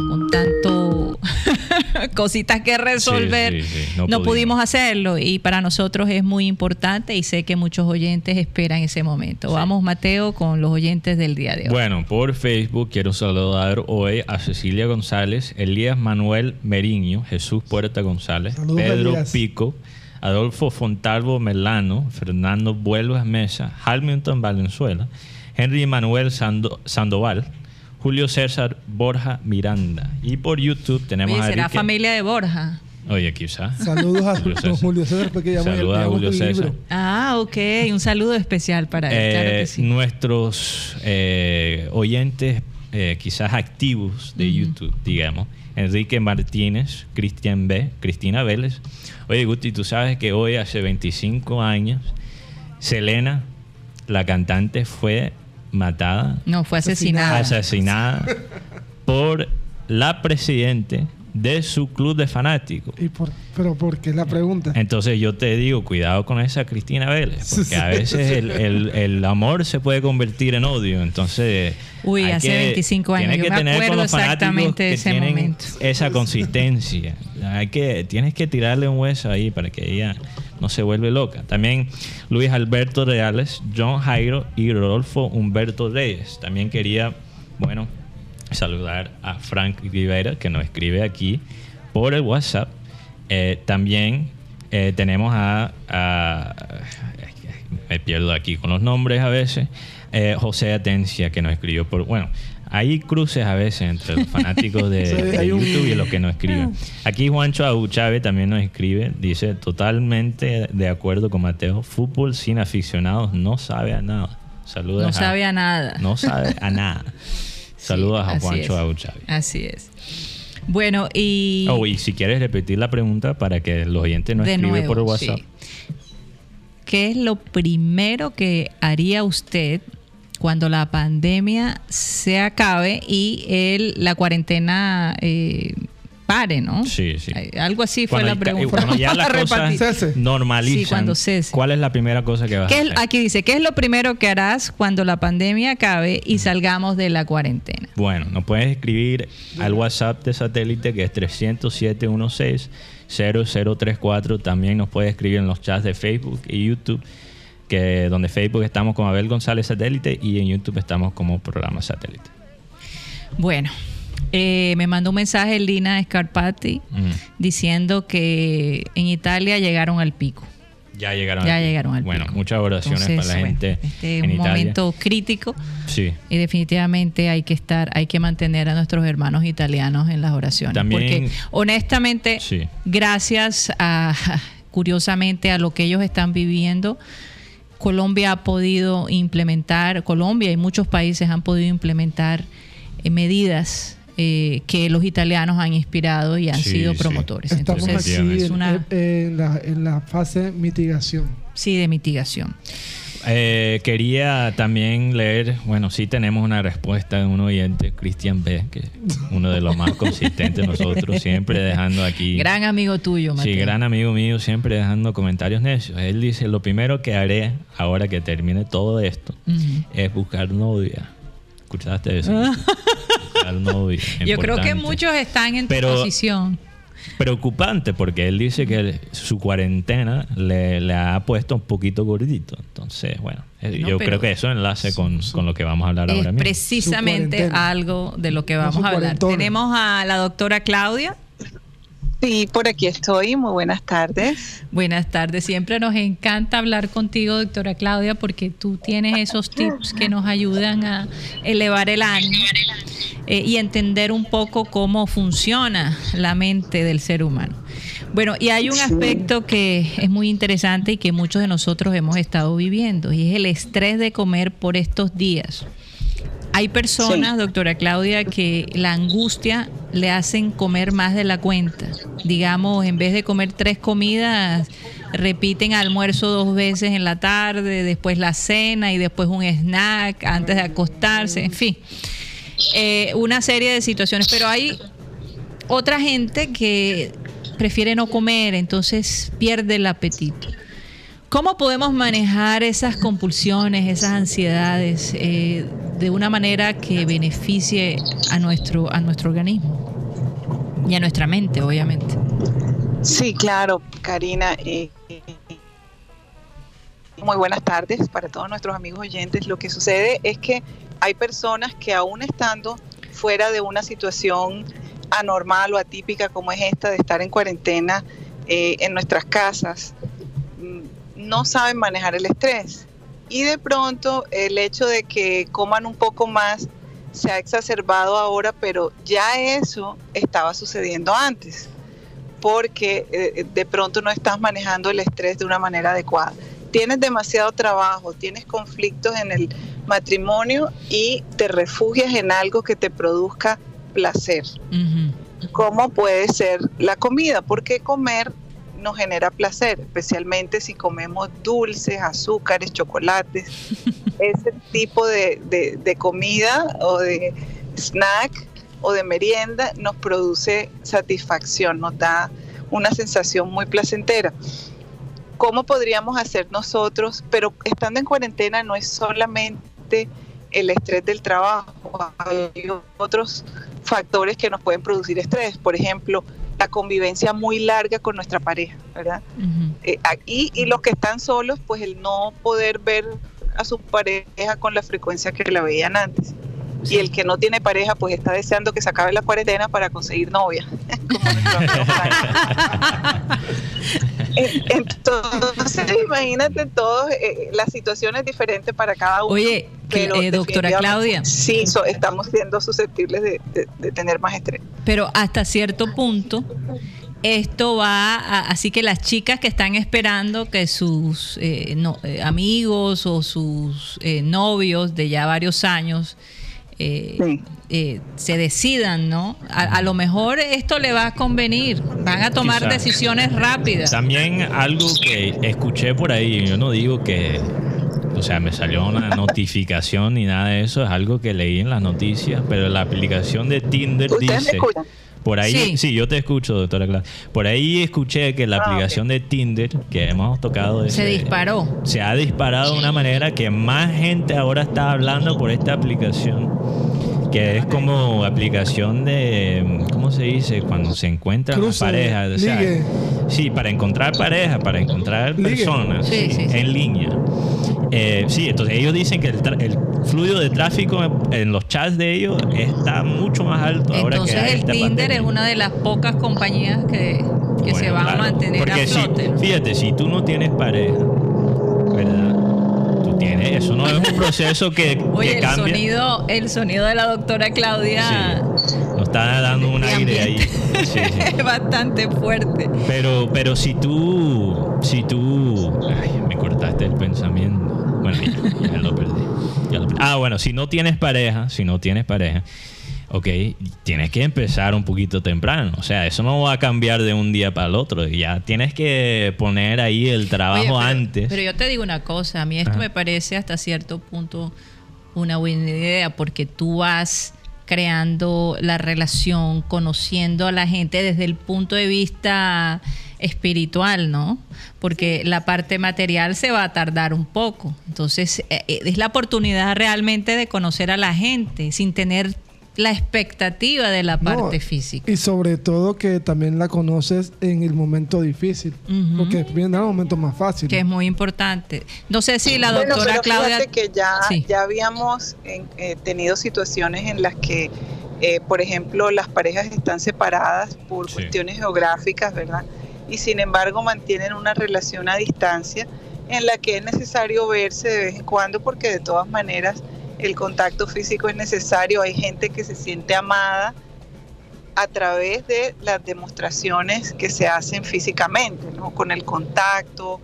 Speaker 2: con tanto cositas que resolver
Speaker 4: Sí, sí, sí,
Speaker 2: no,
Speaker 4: no
Speaker 2: pudimos.
Speaker 4: pudimos.
Speaker 2: hacerlo y para nosotros es muy importante y sé que muchos oyentes esperan ese momento. Vamos Mateo con los oyentes del día de hoy.
Speaker 4: Bueno, por Facebook quiero saludar hoy a Cecilia González, Elías Manuel Meriño, Jesús Puerta González,
Speaker 3: Saludos,
Speaker 4: Pedro
Speaker 3: Elías.
Speaker 4: Pico, Adolfo Fontalvo Melano, Fernando Vuelvas Mesa, Hamilton Valenzuela, Henry Manuel Sando- Sandoval, Julio César Borja Miranda. Y por YouTube tenemos
Speaker 2: Oye,
Speaker 4: a
Speaker 2: será
Speaker 4: Enrique-
Speaker 2: familia de Borja.
Speaker 4: Oye, quizá.
Speaker 3: Saludos a
Speaker 4: Julio César.
Speaker 3: Julio César, porque ya
Speaker 4: Saluda a Julio César.
Speaker 2: Ah, ok. Un saludo especial para él. claro
Speaker 4: Eh,
Speaker 2: que sí.
Speaker 4: Nuestros eh, oyentes eh, quizás activos de YouTube, digamos, Enrique Martínez, Cristian B, Cristina Vélez. Oye, Guti, tú sabes que hoy, hace 25 años, Selena, la cantante, fue matada,
Speaker 2: No, fue asesinada.
Speaker 4: asesinada por la presidente de su club de fanáticos.
Speaker 3: Y por, pero ¿por qué la pregunta?
Speaker 4: Entonces yo te digo, cuidado con esa Cristina Vélez, porque a veces el, el- el amor se puede convertir en odio. Entonces,
Speaker 2: Uy, hace 25 años.
Speaker 4: tienes
Speaker 2: Yo
Speaker 4: que
Speaker 2: me
Speaker 4: tener con
Speaker 2: acuerdo
Speaker 4: los
Speaker 2: exactamente de
Speaker 4: que
Speaker 2: ese momento.
Speaker 4: esa consistencia. Hay que, tienes que tirarle un hueso ahí para que ella no se vuelve loca. También Luis Alberto Reales, John Jairo y Rodolfo Humberto Reyes. También quería, bueno, saludar a Frank Rivera, que nos escribe aquí por el WhatsApp. Eh, también eh, tenemos a, Me pierdo aquí con los nombres a veces. Eh, José Atencia, que nos escribió por... Bueno, hay cruces a veces entre los fanáticos de, YouTube y los que nos escriben. Aquí Juancho Abu Chávez también nos escribe. Dice, totalmente de acuerdo con Mateo. Fútbol sin aficionados no sabe a nada. Saludos
Speaker 2: No
Speaker 4: a-
Speaker 2: sabe a nada.
Speaker 4: No sabe a nada. Saludos
Speaker 2: Sí,
Speaker 4: a Juancho. Abu Chávez.
Speaker 2: Así es. Bueno, y.
Speaker 4: Oh, y si quieres repetir la pregunta para que los oyentes nos
Speaker 2: de
Speaker 4: escriban por WhatsApp.
Speaker 2: sí. ¿Qué es lo primero que haría usted cuando la pandemia se acabe y el, la cuarentena eh, pare, ¿no?
Speaker 4: Sí, sí.
Speaker 2: Eh, Algo así fue
Speaker 4: Cuando
Speaker 2: la pregunta.
Speaker 4: cuando ya las cosas
Speaker 3: Cese.
Speaker 4: normalizan,
Speaker 2: Sí, cuando cese.
Speaker 4: ¿cuál es la primera cosa que vas
Speaker 2: ¿Qué
Speaker 4: a hacer?
Speaker 2: aquí dice, ¿qué es lo primero que harás cuando la pandemia acabe y salgamos de la cuarentena?
Speaker 4: Bueno, nos puedes escribir al WhatsApp de satélite que es 307-16-0034. También nos puedes escribir en los chats de Facebook y YouTube, que donde Facebook estamos como Abel González Satélite y en YouTube estamos como programa satélite.
Speaker 2: Bueno, eh, me mandó un mensaje Lina Scarpati
Speaker 4: Mm.
Speaker 2: diciendo que en Italia llegaron al pico.
Speaker 4: Ya llegaron.
Speaker 2: Ya
Speaker 4: al pico.
Speaker 2: llegaron al
Speaker 4: Bueno,
Speaker 2: pico.
Speaker 4: muchas oraciones
Speaker 2: Entonces,
Speaker 4: para la
Speaker 2: bueno,
Speaker 4: gente
Speaker 2: Este es un
Speaker 4: Italia.
Speaker 2: momento crítico
Speaker 4: Sí.
Speaker 2: y definitivamente hay que estar, hay que mantener a nuestros hermanos italianos en las oraciones.
Speaker 4: También-
Speaker 2: porque honestamente,
Speaker 4: Sí.
Speaker 2: gracias a, curiosamente, a lo que ellos están viviendo, Colombia ha podido implementar, Colombia y muchos países han podido implementar eh, medidas eh, que los italianos han inspirado y han
Speaker 4: Sí,
Speaker 2: sido
Speaker 4: sí.
Speaker 2: promotores.
Speaker 3: Estamos
Speaker 2: Entonces,
Speaker 3: aquí
Speaker 2: es
Speaker 3: en,
Speaker 2: una,
Speaker 3: en la, en la fase mitigación.
Speaker 2: sí, de mitigación.
Speaker 4: Eh, quería también leer, bueno, sí tenemos una respuesta de un oyente, Cristian B, que es uno de los más consistentes nosotros, siempre dejando aquí.
Speaker 2: Gran amigo tuyo, Mateo.
Speaker 4: Sí, gran amigo mío, siempre dejando comentarios necios. Él dice, lo primero que haré ahora que termine todo esto es buscar novia. ¿Escuchaste eso? buscar novia.
Speaker 2: Yo creo que muchos están en tu
Speaker 4: Pero-
Speaker 2: posición.
Speaker 4: Preocupante porque él dice que su cuarentena le, le ha puesto un poquito gordito. Entonces, bueno, eh,
Speaker 2: No,
Speaker 4: yo creo que eso enlace con, con lo que vamos a hablar
Speaker 2: Es
Speaker 4: ahora mismo.
Speaker 2: precisamente algo de lo que vamos a hablar. Tenemos a la doctora Claudia.
Speaker 5: Sí, por aquí estoy. Muy buenas tardes.
Speaker 2: Buenas tardes. Siempre nos encanta hablar contigo, doctora Claudia, porque tú tienes esos tips que nos ayudan a elevar el ánimo eh, y entender un poco cómo funciona la mente del ser humano. Bueno, y hay un aspecto que es muy interesante y que muchos de nosotros hemos estado viviendo, y es el estrés de comer por estos días. Hay personas, doctora Claudia, que la angustia le hacen comer más de la cuenta. Digamos, en vez de comer tres comidas, repiten almuerzo dos veces en la tarde, después la cena y después un snack antes de acostarse, en fin. Eh, una serie de situaciones, pero hay otra gente que prefiere no comer, entonces pierde el apetito. ¿Cómo podemos manejar esas compulsiones, esas ansiedades eh, de una manera que beneficie a nuestro, a nuestro organismo y a nuestra mente, obviamente?
Speaker 5: Sí, claro, Karina. Muy buenas tardes para todos nuestros amigos oyentes. Lo que sucede es que hay personas que aún estando fuera de una situación anormal o atípica como es esta de estar en cuarentena eh, en nuestras casas, no saben manejar el estrés. Y de pronto el hecho de que coman un poco más se ha exacerbado ahora, pero ya eso estaba sucediendo antes, porque eh, de pronto no estás manejando el estrés de una manera adecuada. Tienes demasiado trabajo, tienes conflictos en el matrimonio y te refugias en algo que te produzca placer. ¿Cómo puede ser la comida? Porque comer nos genera placer, especialmente si comemos dulces, azúcares, chocolates. Ese tipo de, de, comida o de snack o de merienda nos produce satisfacción, nos da una sensación muy placentera. ¿Cómo podríamos hacer nosotros? Pero estando en cuarentena no es solamente el estrés del trabajo, hay otros factores que nos pueden producir estrés, por ejemplo, la convivencia muy larga con nuestra pareja, ¿verdad? Eh, y los que están solos, pues el no poder ver a su pareja con la frecuencia que la veían antes. Y el que no tiene pareja, pues está deseando que se acabe la cuarentena para conseguir novia. Entonces, imagínate todos, eh, la situación es diferente para cada uno.
Speaker 2: Oye, eh, doctora Claudia.
Speaker 5: Sí, estamos siendo susceptibles de, tener más estrés.
Speaker 2: Pero hasta cierto punto, esto va así que las chicas que están esperando que sus eh, amigos o sus novios de ya varios años eh, eh, se decidan, ¿no? A, lo mejor esto le va a convenir, van a tomar decisiones rápidas.
Speaker 4: También algo que escuché por ahí, yo no digo que, o sea, me salió una notificación ni nada de eso, es algo que leí en las noticias, pero la aplicación de Tinder dice... Por ahí, sí. yo te escucho, doctora Clara. Por ahí escuché que la ah, aplicación de Tinder que hemos tocado
Speaker 2: se disparó.
Speaker 4: Se ha disparado de una manera que más gente ahora está hablando por esta aplicación que es como aplicación de, ¿cómo se dice? Cuando se encuentran parejas. sí, para encontrar pareja, para encontrar personas en línea. Eh, sí, entonces ellos dicen que el, flujo de tráfico en, los chats de ellos está mucho más alto
Speaker 2: entonces,
Speaker 4: ahora
Speaker 2: que el Tinder es una de las pocas compañías que, se van a mantener a flote.
Speaker 4: fíjate, si tú no tienes pareja, eso no es un proceso que,
Speaker 2: Oye, el sonido, el sonido de la doctora Claudia
Speaker 4: nos está dando un aire ahí.
Speaker 2: es bastante fuerte.
Speaker 4: Pero, pero si tú, si tú, ay, me cortaste el pensamiento. Bueno, ya, lo perdí. Ah, bueno, si no tienes pareja, si no tienes pareja, ok, tienes que empezar un poquito temprano. O sea, eso no va a cambiar de un día para el otro. Ya tienes que poner ahí el trabajo antes.
Speaker 2: Pero yo te digo una cosa, a mí esto me parece hasta cierto punto una buena idea porque tú vas creando la relación, conociendo a la gente desde el punto de vista espiritual, ¿no? Porque la parte material se va a tardar un poco. Entonces, eh, eh, es la oportunidad realmente de conocer a la gente sin tener la expectativa de la parte física.
Speaker 3: Y sobre todo que también la conoces en el momento difícil, porque viene el momento más fácil.
Speaker 2: Que es muy importante. No sé si la doctora Claudia...
Speaker 5: que ya, ya habíamos eh, tenido situaciones en las que eh, por ejemplo, las parejas están separadas por
Speaker 4: Sí.
Speaker 5: cuestiones geográficas, ¿verdad? Y sin embargo mantienen una relación a distancia en la que es necesario verse de vez en cuando porque de todas maneras el contacto físico es necesario. Hay gente que se siente amada a través de las demostraciones que se hacen físicamente, ¿no? con el contacto,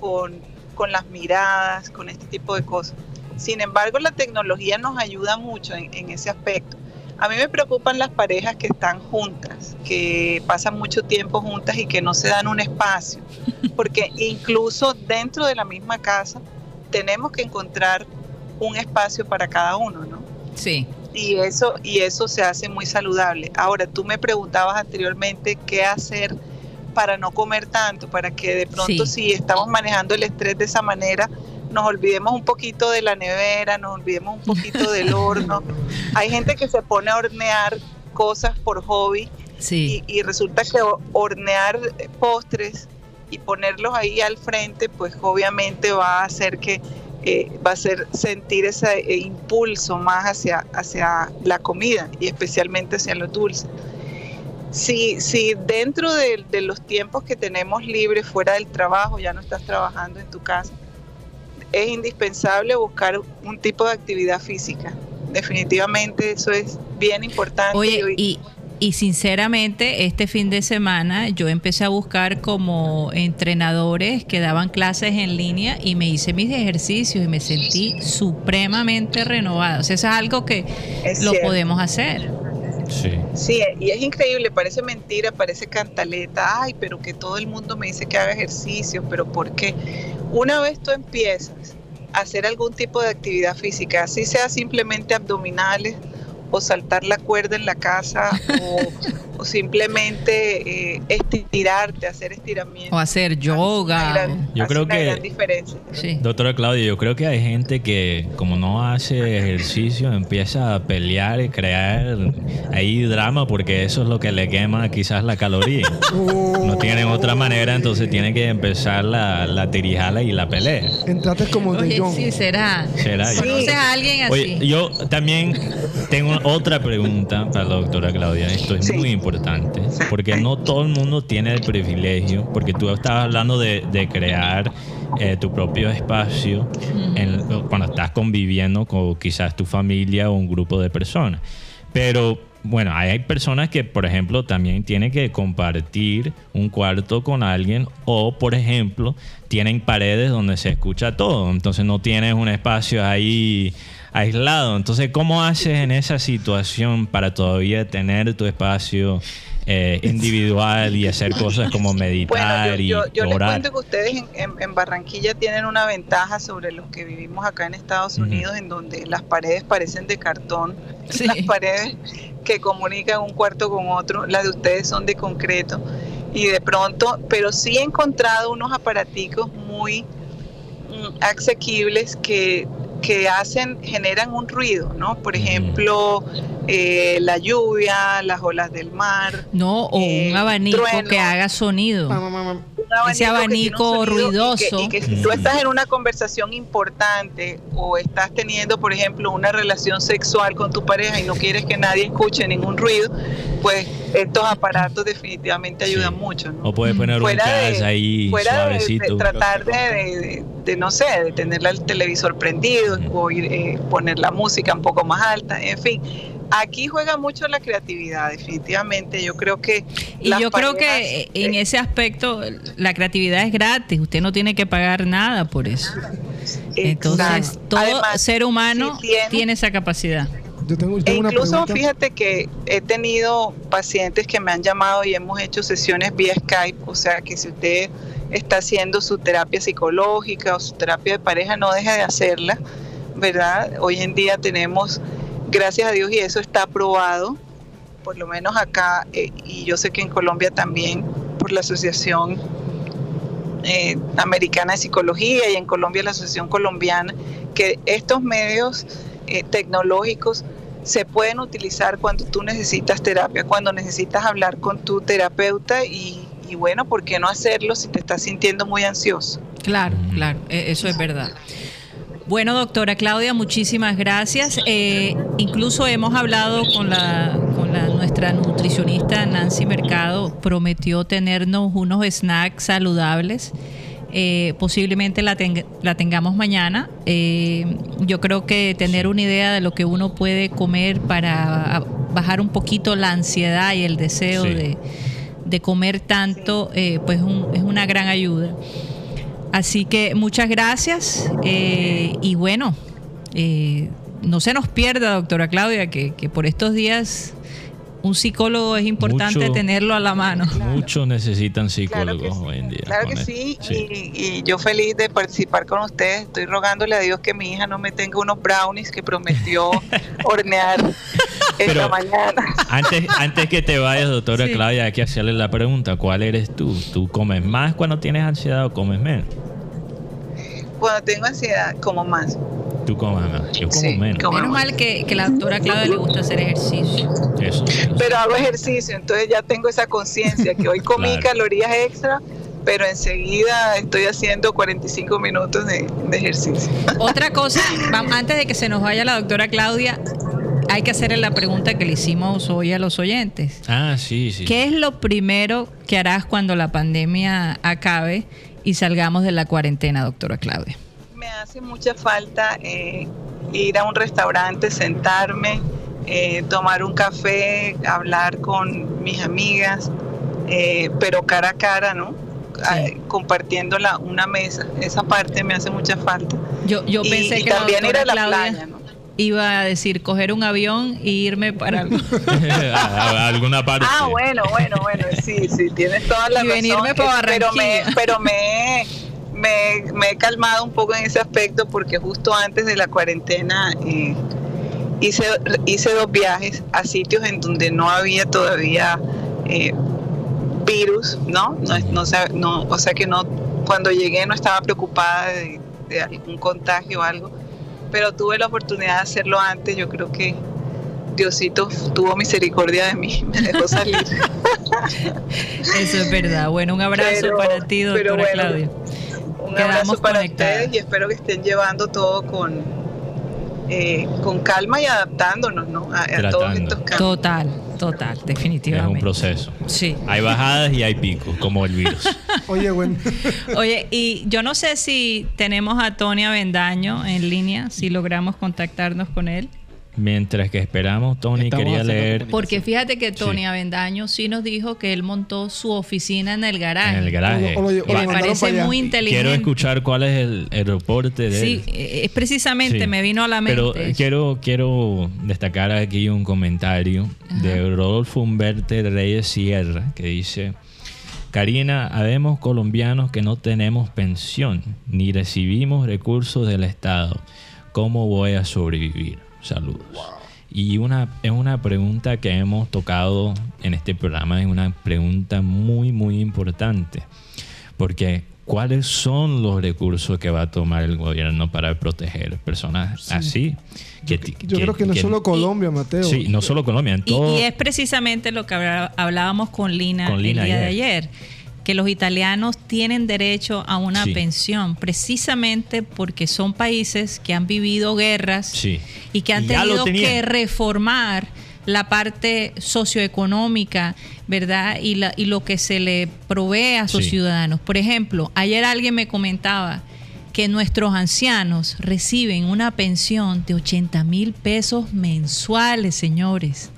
Speaker 5: con, con las miradas, con este tipo de cosas. Sin embargo, la tecnología nos ayuda mucho en, en ese aspecto. A mí me preocupan las parejas que están juntas, que pasan mucho tiempo juntas y que no se dan un espacio, porque incluso dentro de la misma casa tenemos que encontrar un espacio para cada uno, ¿no?
Speaker 2: Sí.
Speaker 5: y eso y eso se hace muy saludable. Ahora, tú me preguntabas anteriormente qué hacer para no comer tanto, para que de pronto
Speaker 2: Sí.
Speaker 5: si estamos manejando el estrés de esa manera, nos olvidemos un poquito de la nevera, nos olvidemos un poquito del horno. Hay gente que se pone a hornear cosas por hobby
Speaker 2: Sí.
Speaker 5: y, y resulta que ho- hornear postres y ponerlos ahí al frente, pues obviamente va a hacer que eh, va a hacer sentir ese eh, impulso más hacia, hacia la comida y especialmente hacia los dulces. Si, si dentro de, de los tiempos que tenemos libres fuera del trabajo, ya no estás trabajando en tu casa, es indispensable buscar un tipo de actividad física. Definitivamente eso es bien importante.
Speaker 2: Oye,
Speaker 5: y-
Speaker 2: y, sinceramente, este fin de semana yo empecé a buscar como entrenadores que daban clases en línea y me hice mis ejercicios y me sentí supremamente renovada. O sea, eso es algo que
Speaker 5: es
Speaker 2: lo podemos hacer.
Speaker 4: Sí.
Speaker 5: Sí, y es increíble, parece mentira, parece cantaleta, ay, pero que todo el mundo me dice que haga ejercicio, pero ¿por qué? Una vez tú empiezas a hacer algún tipo de actividad física, así sea simplemente abdominales o saltar la cuerda en la casa o, o simplemente eh, estirarte, hacer estiramiento.
Speaker 2: O hacer yoga.
Speaker 5: Hace una gran-
Speaker 4: Yo
Speaker 5: hace
Speaker 4: creo
Speaker 5: una
Speaker 4: que-
Speaker 5: gran diferencia.
Speaker 2: Sí.
Speaker 4: Doctora Claudia, yo creo que hay gente que como no hace ejercicio empieza a pelear y crear ahí drama porque eso es lo que le quema quizás la caloría. No tienen otra manera, entonces tienen que empezar la, la tirijala y la pelea.
Speaker 3: Entraste como de
Speaker 2: Oye,
Speaker 3: John.
Speaker 2: sí, será.
Speaker 4: ¿Será?
Speaker 2: ¿Conoces a alguien así?
Speaker 4: Oye, yo también tengo otra pregunta para la doctora Claudia. Esto es
Speaker 5: Sí.
Speaker 4: muy importante, porque no todo el mundo tiene el privilegio, porque tú estabas hablando de, de crear eh, tu propio espacio en- cuando estás conviviendo con quizás tu familia o un grupo de personas. Pero bueno, hay personas que, por ejemplo, también tienen que compartir un cuarto con alguien o, por ejemplo, tienen paredes donde se escucha todo. Entonces no tienes un espacio ahí aislado. Entonces, ¿cómo haces en esa situación para todavía tener tu espacio eh, individual y hacer cosas como meditar
Speaker 5: Bueno, yo, yo, yo
Speaker 4: y
Speaker 5: les cuento que ustedes en, en- en Barranquilla tienen una ventaja sobre los que vivimos acá en Estados. Unidos, en donde las paredes parecen de cartón,
Speaker 2: Sí.
Speaker 5: las paredes que comunican un cuarto con otro, las de ustedes son de concreto. Y de pronto, pero sí he encontrado unos aparaticos muy mm, asequibles que, que hacen, generan un ruido, ¿no? Por ejemplo, eh, la lluvia, las olas del mar.
Speaker 2: No, o
Speaker 5: Eh,
Speaker 2: un abanico
Speaker 5: trueno.
Speaker 2: que haga sonido.
Speaker 3: Mamá, mamá.
Speaker 5: Un
Speaker 2: Ese
Speaker 5: que un
Speaker 2: abanico
Speaker 5: sonido y que-
Speaker 2: ruidoso.
Speaker 5: Y que, si tú estás en una conversación importante o estás teniendo, por ejemplo, una relación sexual con tu pareja y no quieres que nadie escuche ningún ruido, pues estos aparatos definitivamente ayudan
Speaker 4: Sí.
Speaker 5: mucho. ¿no?
Speaker 4: O puedes poner un
Speaker 5: Fuera de-
Speaker 4: jazz ahí
Speaker 5: Fuera de- de,
Speaker 4: suavecito.
Speaker 5: tratar de, de- de- de, no sé, de tener el televisor prendido
Speaker 4: Ujú.
Speaker 5: o ir, eh, poner la música un poco más alta, en fin. Aquí juega mucho la creatividad, definitivamente. Yo creo que.
Speaker 2: Y yo creo que en
Speaker 5: eh,
Speaker 2: ese aspecto la creatividad es gratis, usted no tiene que pagar nada por eso. Entonces,
Speaker 5: exacto.
Speaker 2: todo
Speaker 5: Además,
Speaker 2: ser humano
Speaker 5: si tiene-
Speaker 2: tiene esa capacidad.
Speaker 3: Yo tengo, yo
Speaker 5: E
Speaker 3: tengo
Speaker 5: incluso fíjate que he tenido pacientes que me han llamado y hemos hecho sesiones vía Skype, o sea que si usted está haciendo su terapia psicológica o su terapia de pareja, no deje de hacerla, ¿verdad? Hoy en día tenemos, gracias a Dios, y eso está aprobado, por lo menos acá, eh, y yo sé que en Colombia también, por la Asociación eh, Americana de Psicología y en Colombia la Asociación Colombiana, que estos medios eh, tecnológicos se pueden utilizar cuando tú necesitas terapia, cuando necesitas hablar con tu terapeuta y, y bueno, ¿por qué no hacerlo si te estás sintiendo muy ansioso?
Speaker 2: Claro, claro, e- eso es verdad. Bueno, doctora Claudia, muchísimas gracias. Eh, incluso hemos hablado con la, con la nuestra nutricionista Nancy Mercado, prometió tenernos unos snacks saludables. Eh, posiblemente la, ten- la tengamos mañana. Eh, yo creo que tener una idea de lo que uno puede comer para bajar un poquito la ansiedad y el deseo
Speaker 4: Sí.
Speaker 2: de, de comer tanto, eh, pues un- es una gran ayuda. Así que muchas gracias eh, y bueno, eh, no se nos pierda, doctora Claudia, que, que por estos días un psicólogo es importante
Speaker 4: Mucho-
Speaker 2: tenerlo a la mano.
Speaker 4: Muchos necesitan psicólogos
Speaker 5: sí.
Speaker 4: hoy en día.
Speaker 5: Claro que sí,
Speaker 4: Sí.
Speaker 5: Y, y yo feliz de participar con ustedes. Estoy rogándole a Dios que mi hija no me tenga unos brownies que prometió hornear
Speaker 4: Pero-
Speaker 5: mañana.
Speaker 4: Antes, antes que te vayas, doctora
Speaker 2: Sí.
Speaker 4: Claudia, hay que hacerle la pregunta, ¿cuál eres tú? ¿Tú comes más cuando tienes ansiedad o comes menos?
Speaker 5: Cuando tengo ansiedad, como más.
Speaker 4: Tú comes más, yo como
Speaker 5: Sí,
Speaker 4: menos.
Speaker 2: Menos mal que, que la doctora Claudia le gusta hacer ejercicio.
Speaker 4: Eso, eso.
Speaker 5: Pero hago ejercicio, entonces ya tengo esa conciencia que hoy comí
Speaker 4: Claro.
Speaker 5: calorías extra, pero enseguida estoy haciendo 45 minutos de, de ejercicio.
Speaker 2: Otra cosa, antes de que se nos vaya la doctora Claudia, hay que hacerle la pregunta que le hicimos hoy a los oyentes.
Speaker 4: Ah, sí, sí.
Speaker 2: ¿Qué es lo primero que harás cuando la pandemia acabe y salgamos de la cuarentena, doctora Claudia?
Speaker 5: Me hace mucha falta eh, ir a un restaurante, sentarme, eh, tomar un café, hablar con mis amigas, eh, pero cara a cara, ¿no? Ah, compartiendo la, una mesa. Esa parte me hace mucha falta.
Speaker 2: Yo, yo
Speaker 5: Y-
Speaker 2: pensé
Speaker 5: y
Speaker 2: que la
Speaker 5: también ir a la
Speaker 2: Claudia
Speaker 5: playa, ¿no?
Speaker 2: Iba a decir coger un avión e irme para algo.
Speaker 4: a, a alguna parte.
Speaker 5: Ah, bueno, bueno, bueno, sí, sí, tienes toda la
Speaker 2: Y
Speaker 5: razón.
Speaker 2: venirme pa'
Speaker 5: eh, pero me, pero me, me, me he calmado un poco en ese aspecto porque justo antes de la cuarentena eh, hice, hice dos viajes a sitios en donde no había todavía eh, virus, ¿no? No, es- no, no, o sea que no, cuando llegué no estaba preocupada de, de algún contagio o algo, pero tuve la oportunidad de hacerlo antes. Yo creo que Diosito tuvo misericordia de mí, me dejó salir.
Speaker 2: Eso es verdad. Bueno, un abrazo
Speaker 5: Pero-
Speaker 2: para ti, doctora
Speaker 5: bueno,
Speaker 2: Claudia.
Speaker 5: Un
Speaker 2: Quedamos
Speaker 5: abrazo para
Speaker 2: conectadas.
Speaker 5: ustedes y espero que estén llevando todo con, eh, con calma y adaptándonos ¿no? a, a todos
Speaker 4: Tratando.
Speaker 5: estos cambios.
Speaker 2: Total, total,
Speaker 4: Es un
Speaker 2: definitivamente.
Speaker 4: proceso.
Speaker 2: Sí.
Speaker 4: Hay bajadas y hay picos, como el virus.
Speaker 3: Oye, bueno,
Speaker 2: Oye, y yo no sé si tenemos a Tony Avendaño en línea, si logramos contactarnos con él.
Speaker 4: Mientras que esperamos, Tony
Speaker 3: Estamos
Speaker 4: quería leer
Speaker 2: Porque fíjate que Tony
Speaker 4: Sí.
Speaker 2: Avendaño sí nos dijo que él montó su oficina en el garaje.
Speaker 4: en el garaje.
Speaker 3: O lo- o lo-
Speaker 2: Y
Speaker 3: o lo
Speaker 2: me parece muy inteligente.
Speaker 4: Quiero escuchar cuál es el, el reporte de
Speaker 2: Sí,
Speaker 4: él.
Speaker 2: eh, es precisamente,
Speaker 4: Sí.
Speaker 2: me vino a la mente.
Speaker 4: Pero
Speaker 2: eso.
Speaker 4: quiero, quiero destacar aquí un comentario de Rodolfo Humberte Reyes Sierra que dice, Karina, habemos colombianos que no tenemos pensión ni recibimos recursos del Estado. ¿Cómo voy a sobrevivir? Saludos. Y una, es una pregunta que hemos tocado en este programa, es una pregunta muy, muy importante. Porque ¿cuáles son los recursos que va a tomar el gobierno para proteger personas así? Que
Speaker 3: yo creo que no
Speaker 4: que-
Speaker 3: solo Colombia, Mateo.
Speaker 4: Sí, no solo Colombia, en
Speaker 2: Y,
Speaker 4: todo.
Speaker 2: y es precisamente lo que hablábamos con Lina,
Speaker 4: Con Lina
Speaker 2: el día de
Speaker 4: ayer.
Speaker 2: Que los italianos tienen derecho a una
Speaker 4: Sí.
Speaker 2: pensión precisamente porque son países que han vivido guerras
Speaker 4: Sí.
Speaker 2: y que han
Speaker 4: Y
Speaker 2: tenido que reformar la parte socioeconómica, ¿verdad? Y, la, y lo que se le provee a sus
Speaker 4: Sí.
Speaker 2: ciudadanos. Por ejemplo, ayer alguien me comentaba que nuestros ancianos reciben una pensión de 80 mil pesos mensuales, señores.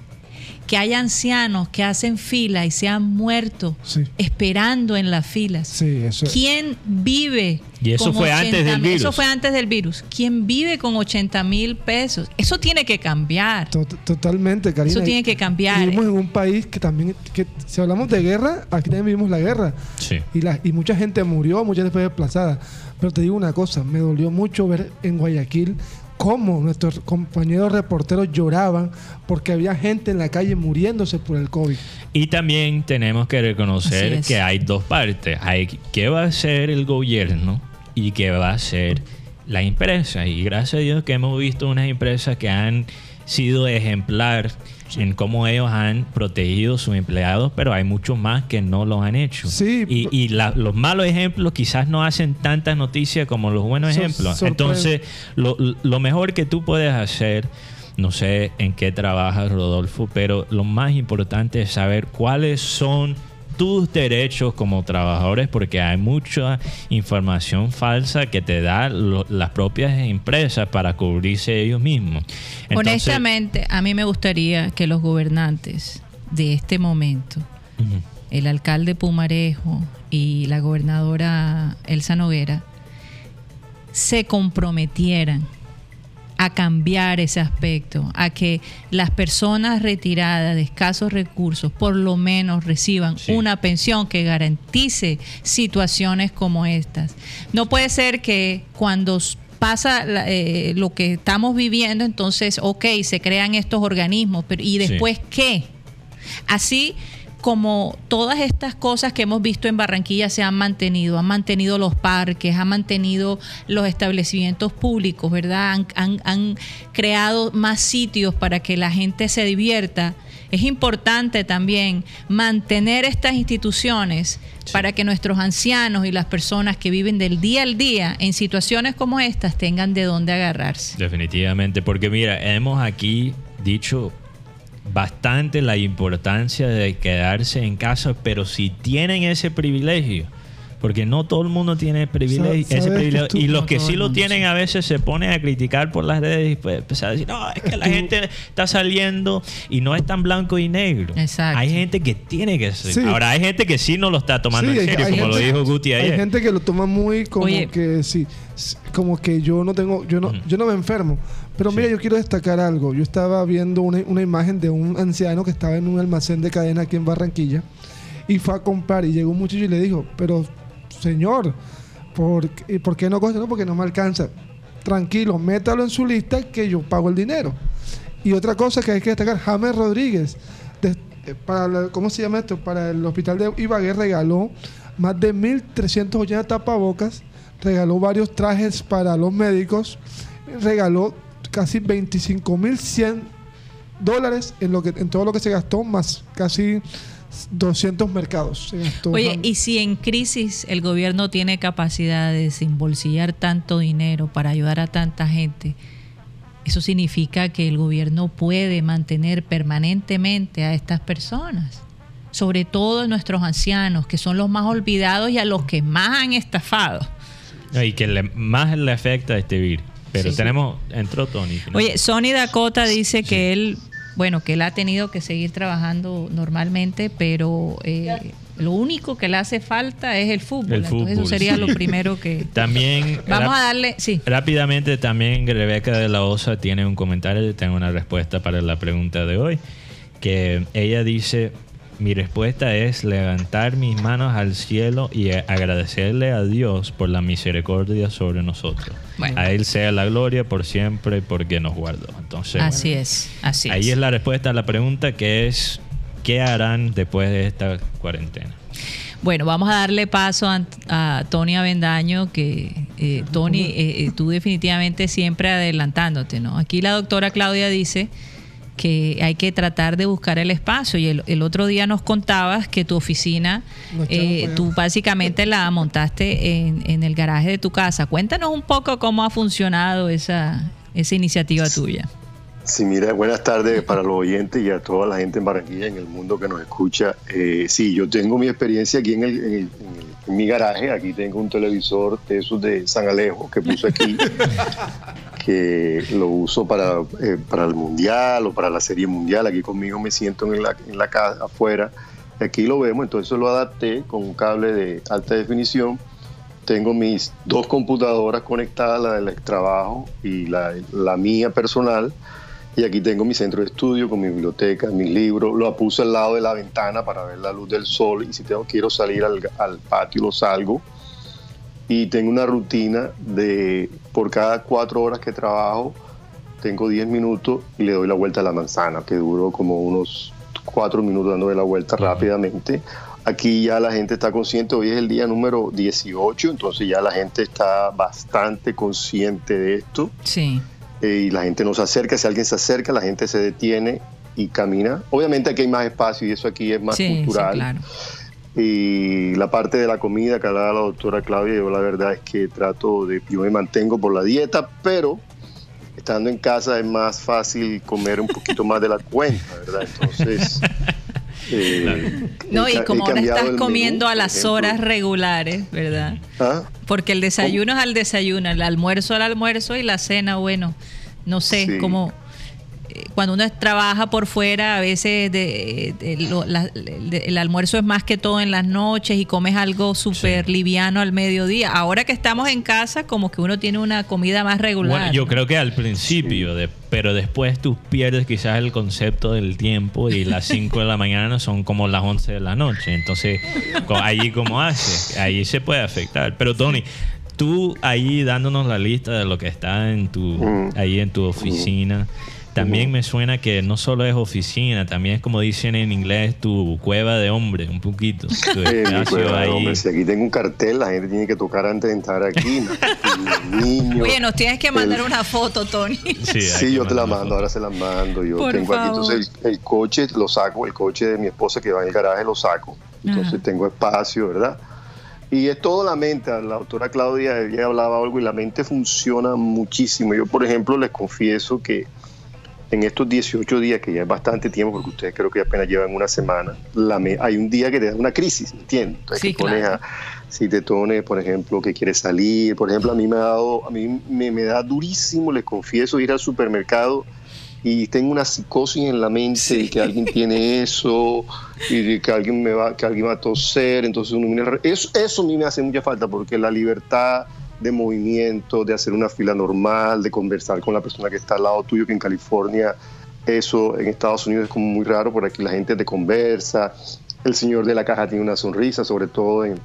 Speaker 2: Que hay ancianos que hacen fila y se han muerto
Speaker 3: Sí.
Speaker 2: esperando en las filas.
Speaker 3: Sí, eso es.
Speaker 2: ¿Quién vive?
Speaker 4: Y eso
Speaker 2: con
Speaker 4: fue antes del
Speaker 2: 80.000?
Speaker 4: virus.
Speaker 2: Eso fue antes del virus. ¿Quién vive con 80 mil pesos? Eso tiene que cambiar.
Speaker 3: To- Totalmente, Karina.
Speaker 2: Eso tiene que cambiar.
Speaker 3: Vivimos en un país que también, que si hablamos de guerra, aquí también vivimos la guerra.
Speaker 4: Sí.
Speaker 3: Y, la, y mucha gente murió, mucha gente fue desplazada. Pero te digo una cosa, me dolió mucho ver en Guayaquil cómo nuestros compañeros reporteros lloraban porque había gente en la calle muriéndose por el COVID.
Speaker 4: Y también tenemos que reconocer
Speaker 2: es.
Speaker 4: que hay dos partes. Hay qué va a hacer el gobierno y qué va a hacer las empresas. Y gracias a Dios que hemos visto unas empresas que han sido ejemplar en cómo ellos han protegido a sus empleados, pero hay muchos más que no lo han hecho.
Speaker 3: Sí.
Speaker 4: Y, y la- los malos ejemplos quizás no hacen tantas noticias como los buenos ejemplos.
Speaker 3: sorprende.
Speaker 4: Entonces, lo, lo mejor que tú puedes hacer, no sé en qué trabajas, Rodolfo, pero lo más importante es saber cuáles son tus derechos como trabajadores porque hay mucha información falsa que te da lo- las propias empresas para cubrirse ellos mismos. Entonces,
Speaker 2: Honestamente, a mí me gustaría que los gobernantes de este momento, el alcalde Pumarejo y la gobernadora Elsa Noguera, se comprometieran a cambiar ese aspecto, a que las personas retiradas de escasos recursos por lo menos reciban
Speaker 4: Sí.
Speaker 2: una pensión que garantice situaciones como estas. No puede ser que cuando pasa eh, lo que estamos viviendo, entonces, ok, se crean estos organismos, pero ¿y
Speaker 4: Sí.
Speaker 2: después qué? Así como todas estas cosas que hemos visto en Barranquilla se han mantenido, han mantenido los parques, han mantenido los establecimientos públicos, ¿verdad? Han, han- han creado más sitios para que la gente se divierta. Es importante también mantener estas instituciones para que nuestros ancianos y las personas que viven del día al día en situaciones como estas tengan de dónde agarrarse.
Speaker 4: Definitivamente, porque mira, hemos aquí dicho bastante la importancia de quedarse en casa, pero si tienen ese privilegio, porque no todo el mundo tiene privilegio, ese privilegio
Speaker 3: tú-
Speaker 4: y los
Speaker 2: No
Speaker 4: que sí lo tienen
Speaker 2: sí.
Speaker 4: a veces se ponen a criticar por las redes y pues empezar a decir, no, es que la
Speaker 3: tú-
Speaker 4: gente está saliendo y no es tan blanco y negro.
Speaker 2: Exacto.
Speaker 4: Hay gente que tiene que ser.
Speaker 3: Sí.
Speaker 4: Ahora hay gente que sí no lo está tomando
Speaker 3: Sí,
Speaker 4: en
Speaker 3: hay-
Speaker 4: serio,
Speaker 3: hay
Speaker 4: como lo dijo Guti
Speaker 3: Hay
Speaker 4: ayer.
Speaker 3: gente que lo toma muy como
Speaker 2: Oye.
Speaker 3: que sí, como que yo no tengo, yo no, yo no me enfermo. Pero mira,
Speaker 4: Sí.
Speaker 3: yo quiero destacar algo. Yo estaba viendo una, una imagen de un anciano que estaba en un almacén de cadena aquí en Barranquilla y fue a comprar y llegó un muchacho y le dijo, pero señor, ¿por, qué- ¿por qué no coge? No, porque no me alcanza. Tranquilo, métalo en su lista que yo pago el dinero. Y otra cosa que hay que destacar, James Rodríguez, de- eh, para la- ¿cómo se llama esto? Para el hospital de Ibagué regaló más de 1.380 tapabocas, regaló varios trajes para los médicos, regaló casi 25.100 dólares en, lo que, en todo lo que se gastó, más casi 200 mercados. Se gastó
Speaker 2: Oye, y si en crisis el gobierno tiene capacidad de desembolsillar tanto dinero para ayudar a tanta gente, eso significa que el gobierno puede mantener permanentemente a estas personas, sobre todo nuestros ancianos, que son los más olvidados y a los que más han estafado.
Speaker 4: Y que le- más le afecta a este virus. Pero
Speaker 2: Sí.
Speaker 4: tenemos, entró Tony.
Speaker 2: Oye, Sony Dakota dice que él, bueno, que él ha tenido que seguir trabajando normalmente, pero eh, lo único que le hace falta es el fútbol.
Speaker 4: El
Speaker 2: Entonces eso sería
Speaker 4: sí.
Speaker 2: lo primero que...
Speaker 4: También
Speaker 2: Vamos a darle, sí.
Speaker 4: rápidamente también Rebeca de la Osa tiene un comentario, tengo una respuesta para la pregunta de hoy, que ella dice, mi respuesta es levantar mis manos al cielo y agradecerle a Dios por la misericordia sobre nosotros.
Speaker 2: Bueno.
Speaker 4: A Él sea la gloria por siempre porque nos guardó. Entonces,
Speaker 2: Así
Speaker 4: bueno,
Speaker 2: es, así
Speaker 4: ahí
Speaker 2: es.
Speaker 4: es la respuesta a la pregunta que es, ¿qué harán después de esta cuarentena?
Speaker 2: Bueno, vamos a darle paso a, a Tony Avendaño, que eh, Tony, eh, eh, tú definitivamente siempre adelantándote, ¿no? Aquí la doctora Claudia dice que hay que tratar de buscar el espacio y el, el otro día nos contabas que tu oficina, eh, tú básicamente la montaste en, en el garaje de tu casa. Cuéntanos un poco cómo ha funcionado esa, esa iniciativa tuya.
Speaker 6: Sí, mira, buenas tardes para los oyentes y a toda la gente en Barranquilla, en el mundo que nos escucha. Eh, sí, yo tengo mi experiencia aquí en, el, en, el- en el- en mi garaje. Aquí tengo un televisor de esos de San Alejo que puse aquí, que lo uso para, eh, para el mundial o para la serie mundial. Aquí conmigo me siento en la, en la casa afuera. Aquí lo vemos, entonces lo adapté con un cable de alta definición. Tengo mis dos computadoras conectadas, la del trabajo y la, la mía personal. Y aquí tengo mi centro de estudio con mi biblioteca, mis libros. Lo puse al lado de la ventana para ver la luz del sol. Y si tengo, quiero salir al, al patio, lo salgo. Y tengo una rutina de por cada cuatro horas que trabajo, tengo 10 minutos y le doy la vuelta a la manzana, que duró como unos cuatro minutos dándole la vuelta rápidamente. Aquí ya la gente está consciente, hoy es el día número 18, entonces ya la gente está bastante consciente de esto.
Speaker 2: Sí.
Speaker 6: Eh, y la gente nos acerca, si alguien se acerca, la gente se detiene y camina. Obviamente aquí hay más espacio y eso aquí es más
Speaker 2: Sí, sí,
Speaker 6: cultural.
Speaker 2: claro.
Speaker 6: Y la parte de la comida que hablaba la doctora Claudia, yo la verdad es que trato de, yo me mantengo por la dieta, pero estando en casa es más fácil comer un poquito más de la cuenta, ¿verdad? Entonces... eh,
Speaker 2: No, y como ahora estás comiendo
Speaker 6: menú,
Speaker 2: a las horas regulares, ¿verdad?
Speaker 6: ¿Ah?
Speaker 2: Porque el desayuno es al desayuno, el almuerzo al almuerzo y la cena, bueno, no sé,
Speaker 6: Sí.
Speaker 2: como cuando uno trabaja por fuera, a veces de- de lo- la- de- el almuerzo es más que todo en las noches y comes algo súper liviano al mediodía. Ahora que estamos en casa, como que uno tiene una comida más regular.
Speaker 4: Bueno, yo
Speaker 2: ¿no?
Speaker 4: creo que al principio, de- pero después tú pierdes quizás el concepto del tiempo y las 5 de la mañana son como las 11 de la noche. Entonces, co- ahí cómo haces, ahí se puede afectar. Pero Tony, tú ahí dándonos la lista de lo que está en tu,
Speaker 6: Mm.
Speaker 4: ahí en tu oficina. También me suena que no solo es oficina, también es como dicen en inglés tu cueva de hombre, un poquito. Tu
Speaker 6: Eh, mi cueva,
Speaker 4: ahí.
Speaker 6: hombre, si aquí tengo un cartel, la gente tiene que tocar antes de entrar aquí. ¿no? Niños.
Speaker 2: Oye, nos tienes que mandar
Speaker 6: el-
Speaker 2: una foto, Tony.
Speaker 4: Sí,
Speaker 6: yo te la mando, ahora se la mando. Yo
Speaker 2: Por
Speaker 6: tengo aquí, entonces el, el coche lo saco, el coche de mi esposa que va en el garaje lo saco. Entonces
Speaker 2: Ajá.
Speaker 6: tengo espacio, ¿verdad? Y es todo la mente. La doctora Claudia, ella hablaba algo y la mente funciona muchísimo. Yo, por ejemplo, les confieso que en estos 18 días, que ya es bastante tiempo, porque ustedes creo que apenas llevan una semana, la me- hay un día que te da una crisis, ¿entiendes? Entonces,
Speaker 2: Sí,
Speaker 6: pones a- si te pones, por ejemplo, que quieres salir, por ejemplo, a mí me ha dado, a mí me, me da durísimo, les confieso, ir al supermercado y tengo una psicosis en la mente de que alguien tiene eso y de que alguien me va que alguien va a toser entonces uno eso, eso a mí me hace mucha falta porque la libertad de movimiento de hacer una fila normal de conversar con la persona que está al lado tuyo que en California eso en Estados Unidos es como muy raro por aquí la gente te conversa el señor de la caja tiene una sonrisa sobre todo en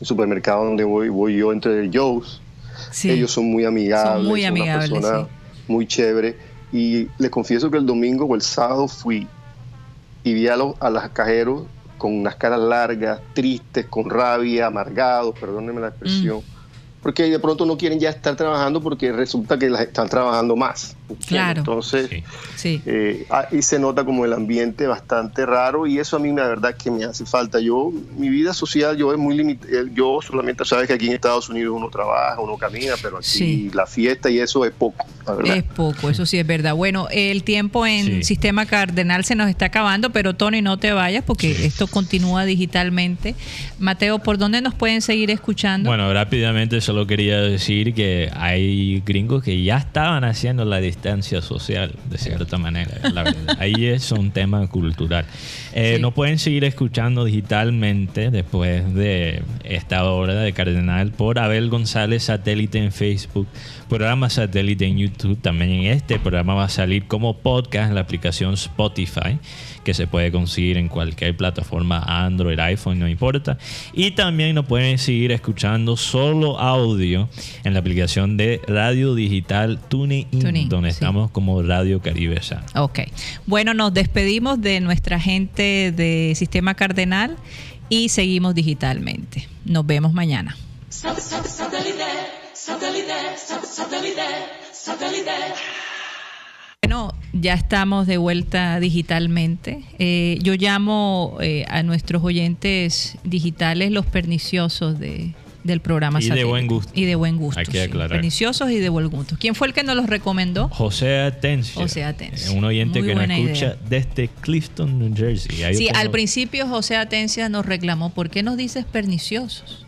Speaker 6: el supermercado donde voy voy yo entre Joe's
Speaker 2: Sí.
Speaker 6: ellos son muy amigables,
Speaker 2: Son muy
Speaker 6: una
Speaker 2: amigables,
Speaker 6: persona
Speaker 2: sí.
Speaker 6: muy chévere. Y les confieso que el domingo o el sábado fui y vi a los, a los cajeros con unas caras largas, tristes, con rabia, amargados, perdónenme la expresión,
Speaker 2: Mm.
Speaker 6: Porque de pronto no quieren ya estar trabajando porque resulta que las están trabajando más. ¿entiendes?
Speaker 2: Claro.
Speaker 6: Entonces,
Speaker 4: Sí.
Speaker 2: Sí.
Speaker 6: eh, ahí se nota como el ambiente bastante raro y eso a mí la verdad que me hace falta. Yo, mi vida social, yo es muy limitada. Yo solamente sabes que aquí en Estados Unidos uno trabaja, uno camina, pero aquí
Speaker 2: Sí.
Speaker 6: la fiesta y eso es poco, la verdad.
Speaker 2: Es poco, eso sí es verdad. Bueno, el tiempo en
Speaker 4: Sí.
Speaker 2: Sistema Cardenal se nos está acabando, pero Tony, no te vayas porque esto continúa digitalmente. Mateo, ¿por dónde nos pueden seguir escuchando?
Speaker 4: Bueno, rápidamente solo quería decir que hay gringos que ya estaban haciendo la distancia social, de cierta manera. la verdad. Ahí es un tema cultural. Eh,
Speaker 2: Sí.
Speaker 4: Nos pueden seguir escuchando digitalmente después de esta hora de Cardenal por Abel González Satélite en Facebook, programa Satélite en YouTube. También en este programa va a salir como podcast en la aplicación Spotify, que se puede conseguir en cualquier plataforma Android, iPhone, no importa. Y también nos pueden seguir escuchando solo audio en la aplicación de Radio Digital TuneIn,
Speaker 2: TuneIn,
Speaker 4: donde
Speaker 2: sí.
Speaker 4: estamos como Radio Caribe San.
Speaker 2: Ok. Bueno, nos despedimos de nuestra gente de Sistema Cardenal y seguimos digitalmente. Nos vemos mañana.
Speaker 1: Sat- sat- Satellite, satellite, sat- satellite, satellite.
Speaker 2: Bueno, ya estamos de vuelta digitalmente. Eh, yo llamo eh, a nuestros oyentes digitales los perniciosos de, del programa.
Speaker 4: Y de
Speaker 2: Satélite.
Speaker 4: buen gusto.
Speaker 2: Y de buen gusto.
Speaker 4: Hay que
Speaker 2: sí.
Speaker 4: aclarar.
Speaker 2: Perniciosos y de buen gusto. ¿Quién fue el que nos los recomendó?
Speaker 4: José Atencio.
Speaker 2: José Atencio.
Speaker 4: eh, Un oyente
Speaker 2: Muy
Speaker 4: que nos escucha
Speaker 2: idea.
Speaker 4: desde Clifton, New Jersey. Ahí
Speaker 2: Sí,
Speaker 4: tengo-
Speaker 2: al principio José Atencia nos reclamó, ¿por qué nos dices perniciosos?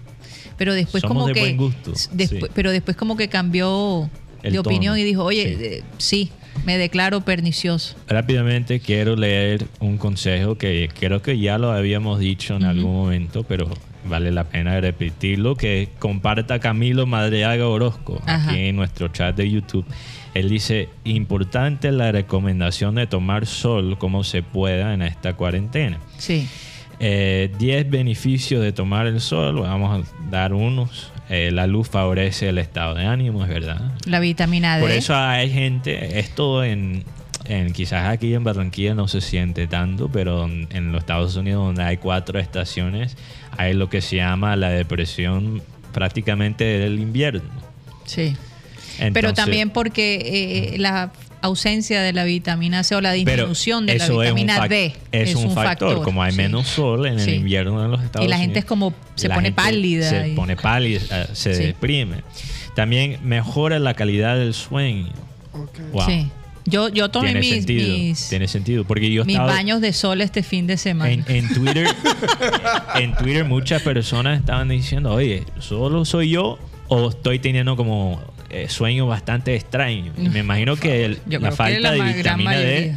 Speaker 2: Pero después
Speaker 4: Somos
Speaker 2: como
Speaker 4: de
Speaker 2: que
Speaker 4: buen gusto,
Speaker 2: después-
Speaker 4: sí.
Speaker 2: pero después como que cambió
Speaker 4: El
Speaker 2: de opinión
Speaker 4: tono,
Speaker 2: y dijo, "Oye,
Speaker 4: sí.
Speaker 2: eh, sí, me declaro pernicioso."
Speaker 4: Rápidamente quiero leer un consejo que creo que ya lo habíamos dicho en algún momento, pero vale la pena repetirlo, que comparta Camilo Madreaga Orozco
Speaker 2: Ajá.
Speaker 4: aquí en nuestro chat de YouTube. Él dice, importante la recomendación de tomar sol como se pueda en esta cuarentena.
Speaker 2: Sí.
Speaker 4: Eh, 10 beneficios de tomar el sol, vamos a dar unos. Eh, la luz favorece el estado de ánimo, es verdad.
Speaker 2: La vitamina D.
Speaker 4: Por eso hay gente, esto en en, quizás aquí en Barranquilla no se siente tanto, pero en, los Estados Unidos donde hay cuatro estaciones, hay lo que se llama la depresión prácticamente del invierno.
Speaker 2: Sí. Pero también porque eh, la ausencia de la vitamina C o la
Speaker 4: Pero
Speaker 2: disminución de la
Speaker 4: es
Speaker 2: vitamina
Speaker 4: fac-
Speaker 2: D
Speaker 4: Es, un, factor. Como hay
Speaker 2: sí.
Speaker 4: menos sol en el invierno en los Estados
Speaker 2: Y la
Speaker 4: Unidos.
Speaker 2: gente es como- se pone pálida
Speaker 4: Se
Speaker 2: y-
Speaker 4: pone pálida, eh, se
Speaker 2: Sí.
Speaker 4: deprime. También mejora la calidad del sueño.
Speaker 3: Ok.
Speaker 4: Wow.
Speaker 2: Sí. Yo, yo tomé
Speaker 4: Tiene
Speaker 2: mis,
Speaker 4: sentido.
Speaker 2: mis,
Speaker 4: Tiene sentido. Porque yo
Speaker 2: mis baños de sol este fin de semana.
Speaker 4: en, en Twitter, en Twitter muchas personas estaban diciendo, oye, ¿solo soy yo o estoy teniendo como eh, sueños bastante extraños? Y me imagino que el- la
Speaker 2: que
Speaker 4: falta
Speaker 2: la
Speaker 4: de vitamina D,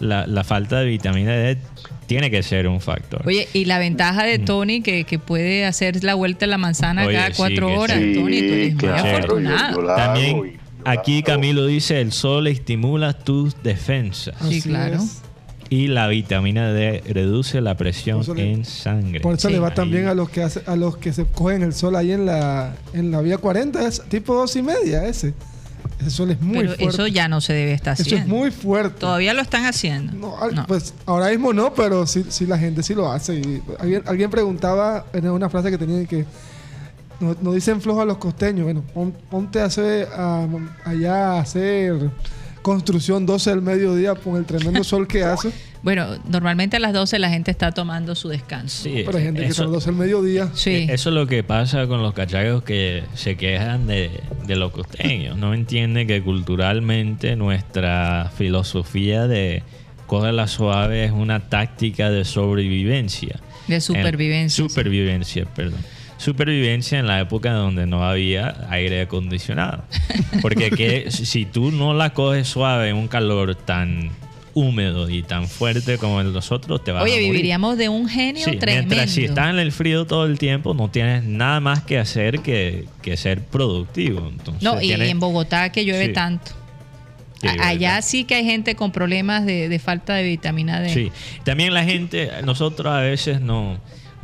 Speaker 4: la, la falta de vitamina D tiene que ser un factor.
Speaker 2: Oye, y la ventaja de Tony que, que puede hacer la vuelta a la manzana
Speaker 4: Mm. Oye,
Speaker 2: cada cuatro horas.
Speaker 4: sí.
Speaker 2: Tony, tú eres muy
Speaker 4: claro,
Speaker 2: afortunado.
Speaker 6: yo
Speaker 4: También aquí. Camilo dice, el sol estimula tus defensas
Speaker 2: Sí, claro.
Speaker 3: es.
Speaker 4: Y la vitamina D reduce la presión
Speaker 3: eso le-
Speaker 4: en sangre.
Speaker 3: Por eso
Speaker 2: Sí.
Speaker 3: le va
Speaker 4: Ahí.
Speaker 3: también a los que hace, a los que se cogen el sol ahí en la en la vía 40, es tipo dos y media ese. Ese sol es muy
Speaker 2: Pero
Speaker 3: fuerte.
Speaker 2: eso ya no se debe estar
Speaker 3: Eso
Speaker 2: haciendo.
Speaker 3: es muy fuerte.
Speaker 2: Todavía lo están haciendo.
Speaker 3: No, al-
Speaker 2: No.
Speaker 3: Pues ahora mismo no, pero sí, sí la gente sí lo hace. Y alguien, alguien preguntaba en una frase que tenía que no, no dicen flojo a los costeños. Bueno, pon- ponte a hacer, a- allá a hacer construcción 12 del mediodía con el tremendo sol que hace.
Speaker 2: Bueno, normalmente a las 12 la gente está tomando su descanso.
Speaker 4: Sí,
Speaker 3: Pero hay gente que
Speaker 4: eso-
Speaker 3: son 12 del mediodía.
Speaker 2: Sí.
Speaker 4: Eh, Eso es lo que pasa con los cachacos que se quejan de, de los costeños. No entienden que culturalmente nuestra filosofía de la suave es una táctica de sobrevivencia.
Speaker 2: De
Speaker 4: En-
Speaker 2: supervivencia. sí.
Speaker 4: supervivencia, perdón. Supervivencia en la época donde no había aire acondicionado. Porque que, si tú no la coges suave en un calor tan húmedo y tan fuerte como el de nosotros, te vas a
Speaker 2: Oye,
Speaker 4: morir.
Speaker 2: viviríamos de un genio
Speaker 4: Sí,
Speaker 2: tremendo.
Speaker 4: mientras si estás en el frío todo el tiempo, no tienes nada más que hacer que, que ser productivo. Entonces,
Speaker 2: No, y,
Speaker 4: tienes-
Speaker 2: en Bogotá que llueve
Speaker 4: Sí.
Speaker 2: tanto.
Speaker 4: Sí,
Speaker 2: Allá
Speaker 4: verdad.
Speaker 2: sí que hay gente con problemas de, de falta de vitamina D.
Speaker 4: Sí. También la gente, nosotros a veces no,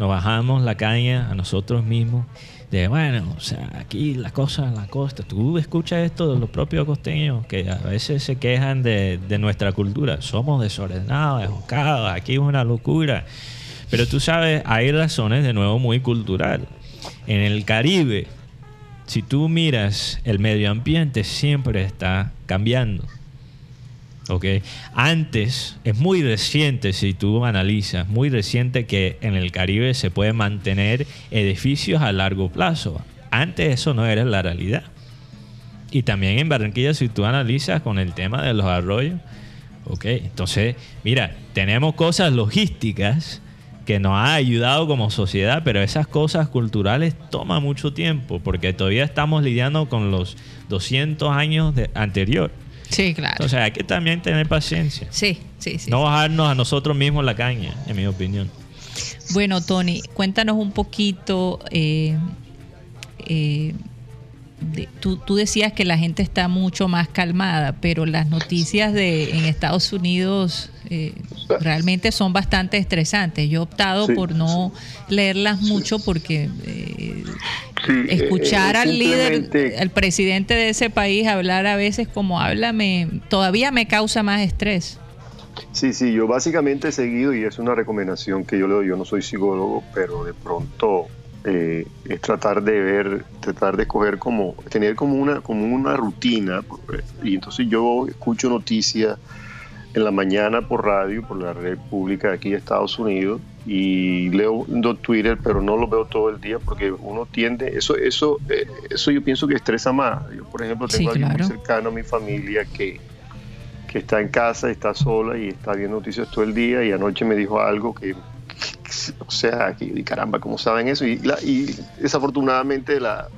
Speaker 4: nos bajamos la caña a nosotros mismos. De bueno, o sea, aquí la cosa en la costa. Tú escuchas esto de los propios costeños que a veces se quejan de, de nuestra cultura. Somos desordenados, desbocados, aquí es una locura. Pero tú sabes, hay razones de nuevo muy cultural. En el Caribe, si tú miras, el medio ambiente siempre está cambiando. ¿Ok? Antes, es muy reciente, si tú analizas, muy reciente que en el Caribe se pueden mantener edificios a largo plazo. Antes eso no era la realidad. Y también en Barranquilla, si tú analizas con el tema de los arroyos, ¿ok? Entonces, mira, tenemos cosas logísticas que nos ha ayudado como sociedad, pero esas cosas culturales toman mucho tiempo, porque todavía estamos lidiando con los 200 años de, anterior.
Speaker 2: Sí, claro.
Speaker 4: O sea, hay que también tener paciencia.
Speaker 2: sí, sí, sí.
Speaker 4: No bajarnos a nosotros mismos la caña, en mi opinión.
Speaker 2: Bueno, Tony, cuéntanos un poquito. eh, eh, de- tú, tú decías que la gente está mucho más calmada, pero las noticias de en Estados Unidos eh, realmente son bastante estresantes. Yo he optado
Speaker 6: Sí.
Speaker 2: por no leerlas mucho porque eh,
Speaker 6: Sí,
Speaker 2: escuchar
Speaker 6: eh,
Speaker 2: al líder, al presidente de ese país hablar a veces como habla, me, todavía me causa más estrés.
Speaker 6: Sí, sí, yo básicamente he seguido y es una recomendación que yo le doy. Yo no soy psicólogo, pero de pronto eh, es tratar de ver, tratar de coger como, tener como una, como una rutina. Y entonces yo escucho noticias en la mañana por radio, por la red pública de aquí de Estados Unidos y leo Twitter, pero no lo veo todo el día porque uno tiende, eso, eso, eh, eso yo pienso que estresa más. Yo, por ejemplo,
Speaker 2: Sí,
Speaker 6: tengo a alguien muy cercano a mi familia que que está en casa, está sola y está viendo noticias todo el día y anoche me dijo algo que, o sea, que y caramba, ¿cómo saben eso? Y, la- y desafortunadamente la,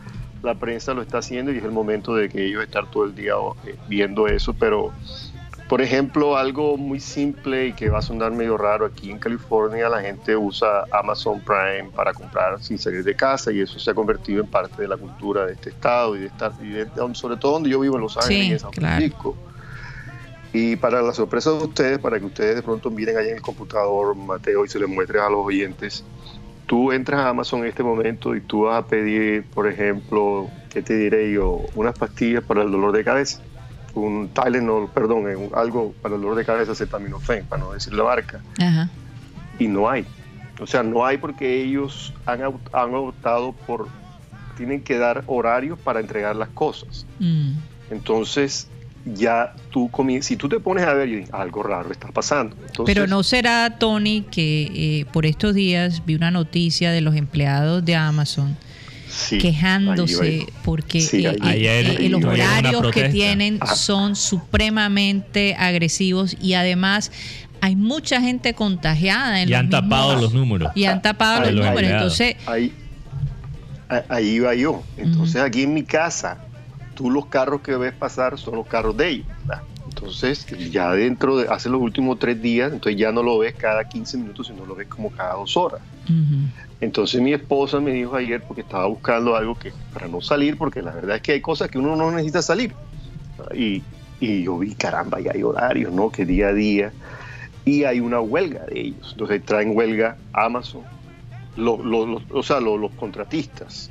Speaker 6: la prensa lo está haciendo y es el momento de que ellos estar todo el día eh, viendo eso, pero por ejemplo, algo muy simple y que va a sonar medio raro, aquí en California la gente usa Amazon Prime para comprar sin salir de casa y eso se ha convertido en parte de la cultura de este estado y de estar, y de- sobre todo donde yo vivo en Los Ángeles
Speaker 2: Sí,
Speaker 6: en San
Speaker 2: claro.
Speaker 6: Y para la sorpresa de ustedes, para que ustedes de pronto miren ahí en el computador, Mateo, y se les muestres a los oyentes, tú entras a Amazon en este momento y tú vas a pedir, por ejemplo, ¿qué te diré yo? Unas pastillas para el dolor de cabeza. un Tylenol, perdón, eh, un- algo para el dolor de cabeza, acetaminofén, para no decir la marca,
Speaker 2: Ajá.
Speaker 6: y no hay. O sea, no hay porque ellos han, han optado por, tienen que dar horarios para entregar las cosas.
Speaker 2: Mm.
Speaker 6: Entonces, ya tú comienzas, si tú te pones a ver, algo raro está pasando. Entonces,
Speaker 2: Pero no será, Tony, que eh, por estos días vi una noticia de los empleados de Amazon
Speaker 6: sí,
Speaker 2: quejándose porque
Speaker 6: Sí,
Speaker 2: eh, eh,
Speaker 4: Ayer-
Speaker 2: eh, los horarios que
Speaker 4: protesta.
Speaker 2: tienen
Speaker 6: Ajá.
Speaker 2: son supremamente agresivos y además hay mucha gente contagiada en
Speaker 4: Y
Speaker 2: los
Speaker 4: han tapado
Speaker 2: mismos-
Speaker 4: los números.
Speaker 2: y han tapado los
Speaker 6: va,
Speaker 2: números
Speaker 4: va.
Speaker 2: entonces
Speaker 6: ahí, a- ahí iba yo. Entonces aquí en mi casa, tú los carros que ves pasar son los carros de ellos. ¿verdad? Entonces ya dentro de, hace los últimos tres días, entonces ya no lo ves cada 15 minutos, sino lo ves como cada dos horas. Entonces mi esposa me dijo ayer, porque estaba buscando algo que para no salir, porque la verdad es que hay cosas que uno no necesita salir. Y, y yo vi, caramba, ya hay horarios, ¿no? Que día a día. Y hay una huelga de ellos. Entonces traen huelga Amazon, o sea, lo- los contratistas.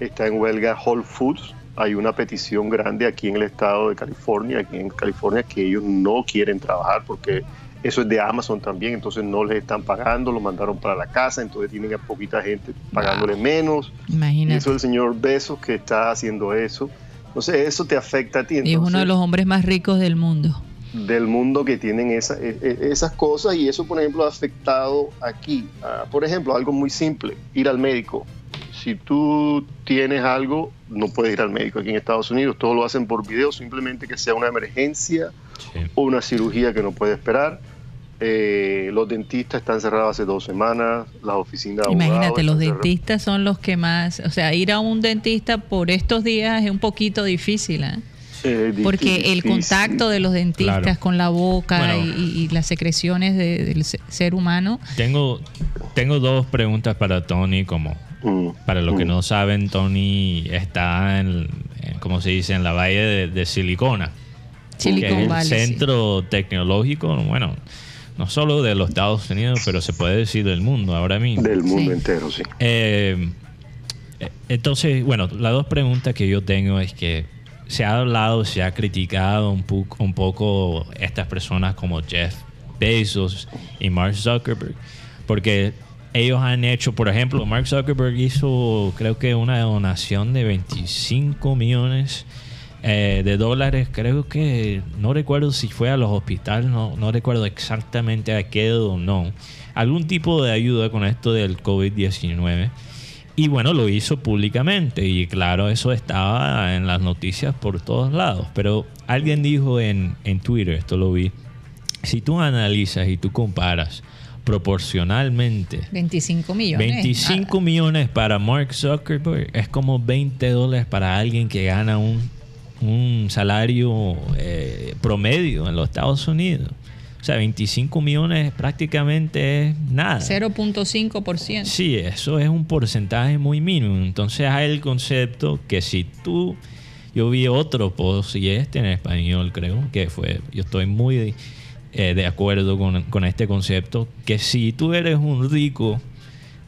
Speaker 6: Está en huelga Whole Foods. Hay una petición grande aquí en el estado de California, aquí en California, que ellos no quieren trabajar porque eso es de Amazon también, entonces no les están pagando, lo mandaron para la casa, entonces tienen a poquita gente pagándole menos. Y
Speaker 2: imagínate
Speaker 6: eso es el señor Besos que está haciendo eso. Entonces eso te afecta a ti.
Speaker 2: y es uno de los hombres más ricos del mundo
Speaker 6: del mundo que tienen esa- e- e- esas cosas y eso, por ejemplo, ha afectado aquí. Por ejemplo, algo muy simple, ir al médico. Si tú tienes algo, no puedes ir al médico aquí en Estados Unidos. Todo lo hacen por video, simplemente que sea una emergencia
Speaker 4: Sí.
Speaker 6: o una cirugía que no puede esperar. Eh, los dentistas están cerrados hace dos semanas, las oficinas de abogados
Speaker 2: imagínate los dentistas son los que más o sea ir a un dentista por estos días es un poquito difícil ¿eh?
Speaker 6: Eh,
Speaker 2: Porque el contacto de los dentistas
Speaker 4: Claro.
Speaker 2: con la boca
Speaker 4: Bueno.
Speaker 2: y, y las secreciones de- del se- ser humano.
Speaker 4: Tengo, tengo dos preguntas para Tony, como
Speaker 6: Mm,
Speaker 4: para los que
Speaker 6: mm.
Speaker 4: no saben, Tony está en, en, ¿cómo se dice? En la valle de, de Silicona. que es el
Speaker 2: Valley. sí.
Speaker 4: centro tecnológico, bueno, no solo de los Estados Unidos, pero se puede decir del mundo ahora mismo.
Speaker 6: Del mundo
Speaker 2: Sí.
Speaker 6: entero, sí.
Speaker 4: Eh, entonces, bueno, las dos preguntas que yo tengo es que se ha hablado, se ha criticado un, pu- un poco estas personas como Jeff Bezos y Mark Zuckerberg, porque ellos han hecho, por ejemplo, Mark Zuckerberg hizo creo que una donación de 25 millones eh, de dólares, creo que no recuerdo si fue a los hospitales, no, no recuerdo exactamente a qué o no, algún tipo de ayuda con esto del COVID-19. Y bueno, lo hizo públicamente y claro, eso estaba en las noticias por todos lados. Pero alguien dijo en, en Twitter, esto lo vi, si tú analizas y tú comparas proporcionalmente
Speaker 2: 25 millones.
Speaker 4: 25 millones para Mark Zuckerberg es como 20 dólares para alguien que gana un, un salario eh, promedio en los Estados Unidos. O sea, 25 millones prácticamente es nada.
Speaker 2: Ah, 0.5%.
Speaker 4: Sí, eso es un porcentaje muy mínimo. Entonces hay el concepto que si tú, yo vi otro post y este en español creo que fue, yo estoy muy eh, de acuerdo con, con este concepto, que si tú eres un rico,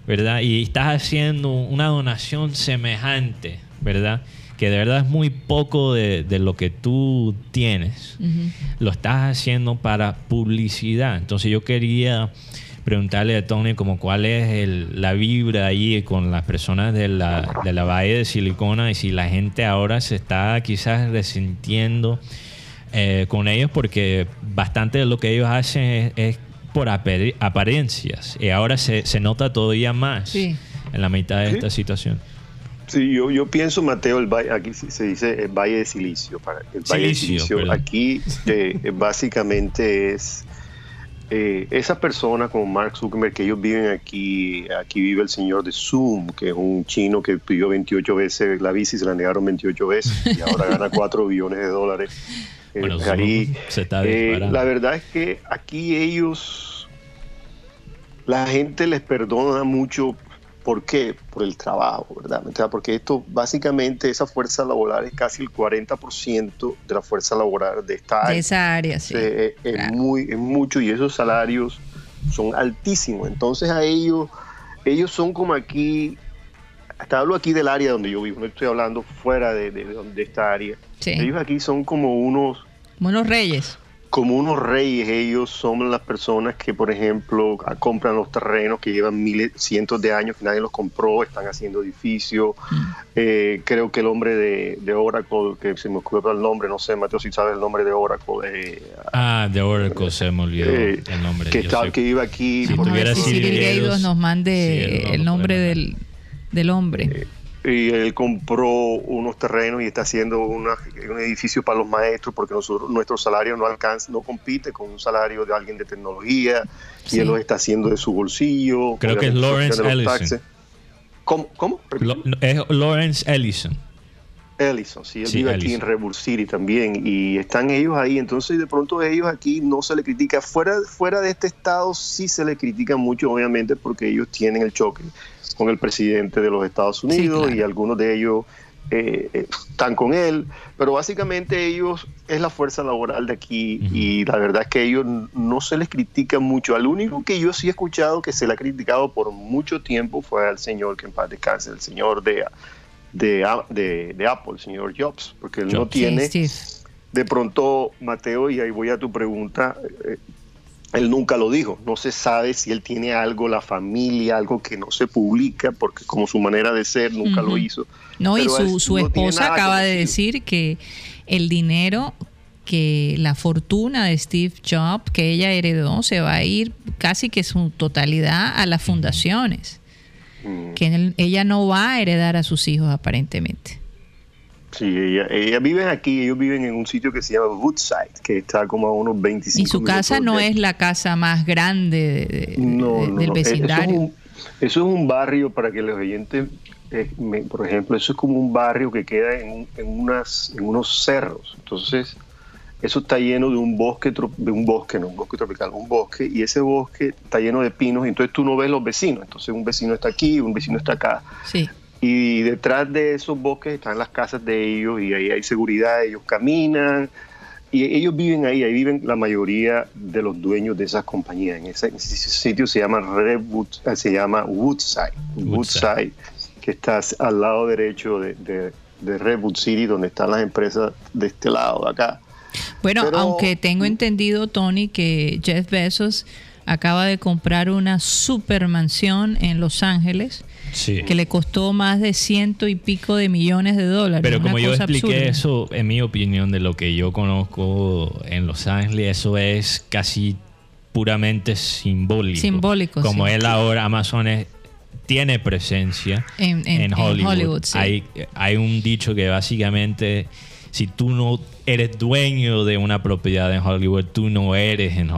Speaker 4: ¿verdad? Y estás haciendo una donación semejante, ¿verdad? Que de verdad es muy poco de, de lo que tú tienes lo estás haciendo para publicidad. Entonces yo quería preguntarle a Tony como cuál es el- la vibra ahí con las personas de la, de la Valle de Silicona y si la gente ahora se está quizás resintiendo eh, con ellos porque bastante de lo que ellos hacen es, es por apariencias y ahora se, se nota todavía más
Speaker 2: Sí.
Speaker 4: en la mitad de
Speaker 6: Sí.
Speaker 4: esta situación.
Speaker 6: Sí, yo, yo pienso, Mateo, el valle, aquí se dice el Valle de Silicio. Para, el Valle de
Speaker 4: Silicio,
Speaker 6: Silicio.
Speaker 4: perdón.
Speaker 6: Aquí eh, eh, básicamente es eh, esas personas como Mark Zuckerberg, que ellos viven aquí, aquí vive el señor de Zoom, que es un chino que pidió 28 veces la visa y se la negaron 28 veces y ahora gana 4 billones de dólares. Eh,
Speaker 4: Bueno,
Speaker 6: ahí,
Speaker 4: Zoom se está
Speaker 6: eh,
Speaker 4: disparando.
Speaker 6: la verdad es que aquí ellos, la gente les perdona mucho. ¿Por qué? Por el trabajo, ¿verdad? O sea, Porque esto, básicamente, esa fuerza laboral es casi el 40% de la fuerza laboral de esta
Speaker 2: De
Speaker 6: área.
Speaker 2: esa área, sí.
Speaker 6: Eh, es,
Speaker 2: claro.
Speaker 6: muy, es mucho y esos salarios son altísimos. Entonces a ellos, ellos son como aquí, hasta hablo aquí del área donde yo vivo, no estoy hablando fuera de, de, de esta área.
Speaker 2: Sí.
Speaker 6: Ellos aquí son como unos
Speaker 2: Como unos reyes.
Speaker 6: como unos reyes, ellos son las personas que, por ejemplo, compran los terrenos que llevan miles, cientos de años que nadie los compró, están haciendo edificios. Eh, creo que el hombre de, de Oracle, que se me ocurre el nombre, no sé, Mateo, si sabes el nombre de Oracle, eh,
Speaker 4: Ah, de Oracle se me olvidó
Speaker 6: eh,
Speaker 4: el nombre.
Speaker 6: que,
Speaker 4: Yo
Speaker 6: está,
Speaker 4: sé-
Speaker 6: que iba aquí.
Speaker 4: Si
Speaker 6: por
Speaker 4: tuviera
Speaker 2: Gaydos, nos mande
Speaker 4: sí,
Speaker 2: el nombre del, del hombre.
Speaker 6: y él compró unos terrenos y está haciendo una- un edificio para los maestros porque nosotros, nuestro salario no alcanza, no compite con un salario de alguien de tecnología
Speaker 2: Sí.
Speaker 6: y él lo está haciendo de su bolsillo.
Speaker 4: Creo que es Lawrence Ellison.
Speaker 6: taxes. ¿Cómo? ¿Cómo?
Speaker 4: Lo- no, es Lawrence Ellison.
Speaker 6: Ellison, sí, él
Speaker 4: Sí,
Speaker 6: vive aquí en Redwood City también y están ellos ahí, entonces de pronto ellos aquí no se le critica, fuera, fuera de este estado sí se le critica mucho obviamente porque ellos tienen el choque con el presidente de los Estados Unidos
Speaker 2: claro.
Speaker 6: y algunos de ellos eh, eh, están con él, pero básicamente ellos es la fuerza laboral de aquí y la verdad es que ellos no se les critica mucho, al único que yo sí he escuchado que se le ha criticado por mucho tiempo fue al señor que en paz descanse, el señor de de, de, de Apple, el señor Jobs, porque él no.
Speaker 2: Sí,
Speaker 6: tiene, de pronto, Mateo, y ahí voy a tu pregunta, eh, él nunca lo dijo, no se sabe si él tiene algo, la familia, algo que no se publica, porque como su manera de ser nunca lo hizo.
Speaker 2: No, y
Speaker 6: Pero
Speaker 2: su, su
Speaker 6: no
Speaker 2: esposa acaba de decir que el dinero, que la fortuna de Steve Jobs que ella heredó se va a ir casi que su totalidad a las fundaciones. Que ella no va a heredar a sus hijos aparentemente.
Speaker 6: Sí, ella, ella viven aquí, ellos viven en un sitio que se llama Woodside, que está como a unos 25
Speaker 2: Y su casa no es la casa más grande de-
Speaker 6: No,
Speaker 2: de-
Speaker 6: no,
Speaker 2: del.
Speaker 6: Eh, Eso es,
Speaker 2: vecindario.
Speaker 6: un, eso es un barrio para que los oyentes, eh, me- por ejemplo, eso es como un barrio que queda en, un- en unas, en unos cerros. Entonces, eso está lleno de un bosque, de un bosque, no un bosque tropical, un bosque, y ese bosque está lleno de pinos, y entonces tú no ves los vecinos. Entonces, un vecino está aquí, un vecino está acá.
Speaker 2: Sí.
Speaker 6: Y detrás de esos bosques están las casas de ellos y ahí hay seguridad, ellos caminan y ellos viven ahí, ahí viven la mayoría de los dueños de esas compañías. En ese, sitio se llama Redwood, eh, se llama Woodside,
Speaker 4: Woodside.
Speaker 6: Woodside, que está al lado derecho de, de, de Redwood City, donde están las empresas de este lado, de acá.
Speaker 2: Bueno,
Speaker 6: Pero-
Speaker 2: aunque tengo entendido, Tony, que Jeff Bezos acaba de comprar una supermansión en Los Ángeles
Speaker 4: Sí.
Speaker 2: que le costó más de ciento y pico de millones de dólares.
Speaker 4: Pero
Speaker 2: una
Speaker 4: como yo expliqué
Speaker 2: absurda.
Speaker 4: eso, en mi opinión, de lo que yo conozco en Los Ángeles, eso es casi puramente simbólico.
Speaker 2: Simbólico,
Speaker 4: Como
Speaker 2: sí.
Speaker 4: él ahora, Amazon es- tiene presencia
Speaker 2: En- en- en
Speaker 4: Hollywood.
Speaker 2: Hollywood, sí.
Speaker 4: hay, hay un dicho que básicamente, si tú no eres dueño de una propiedad en Hollywood, tú no eres, en,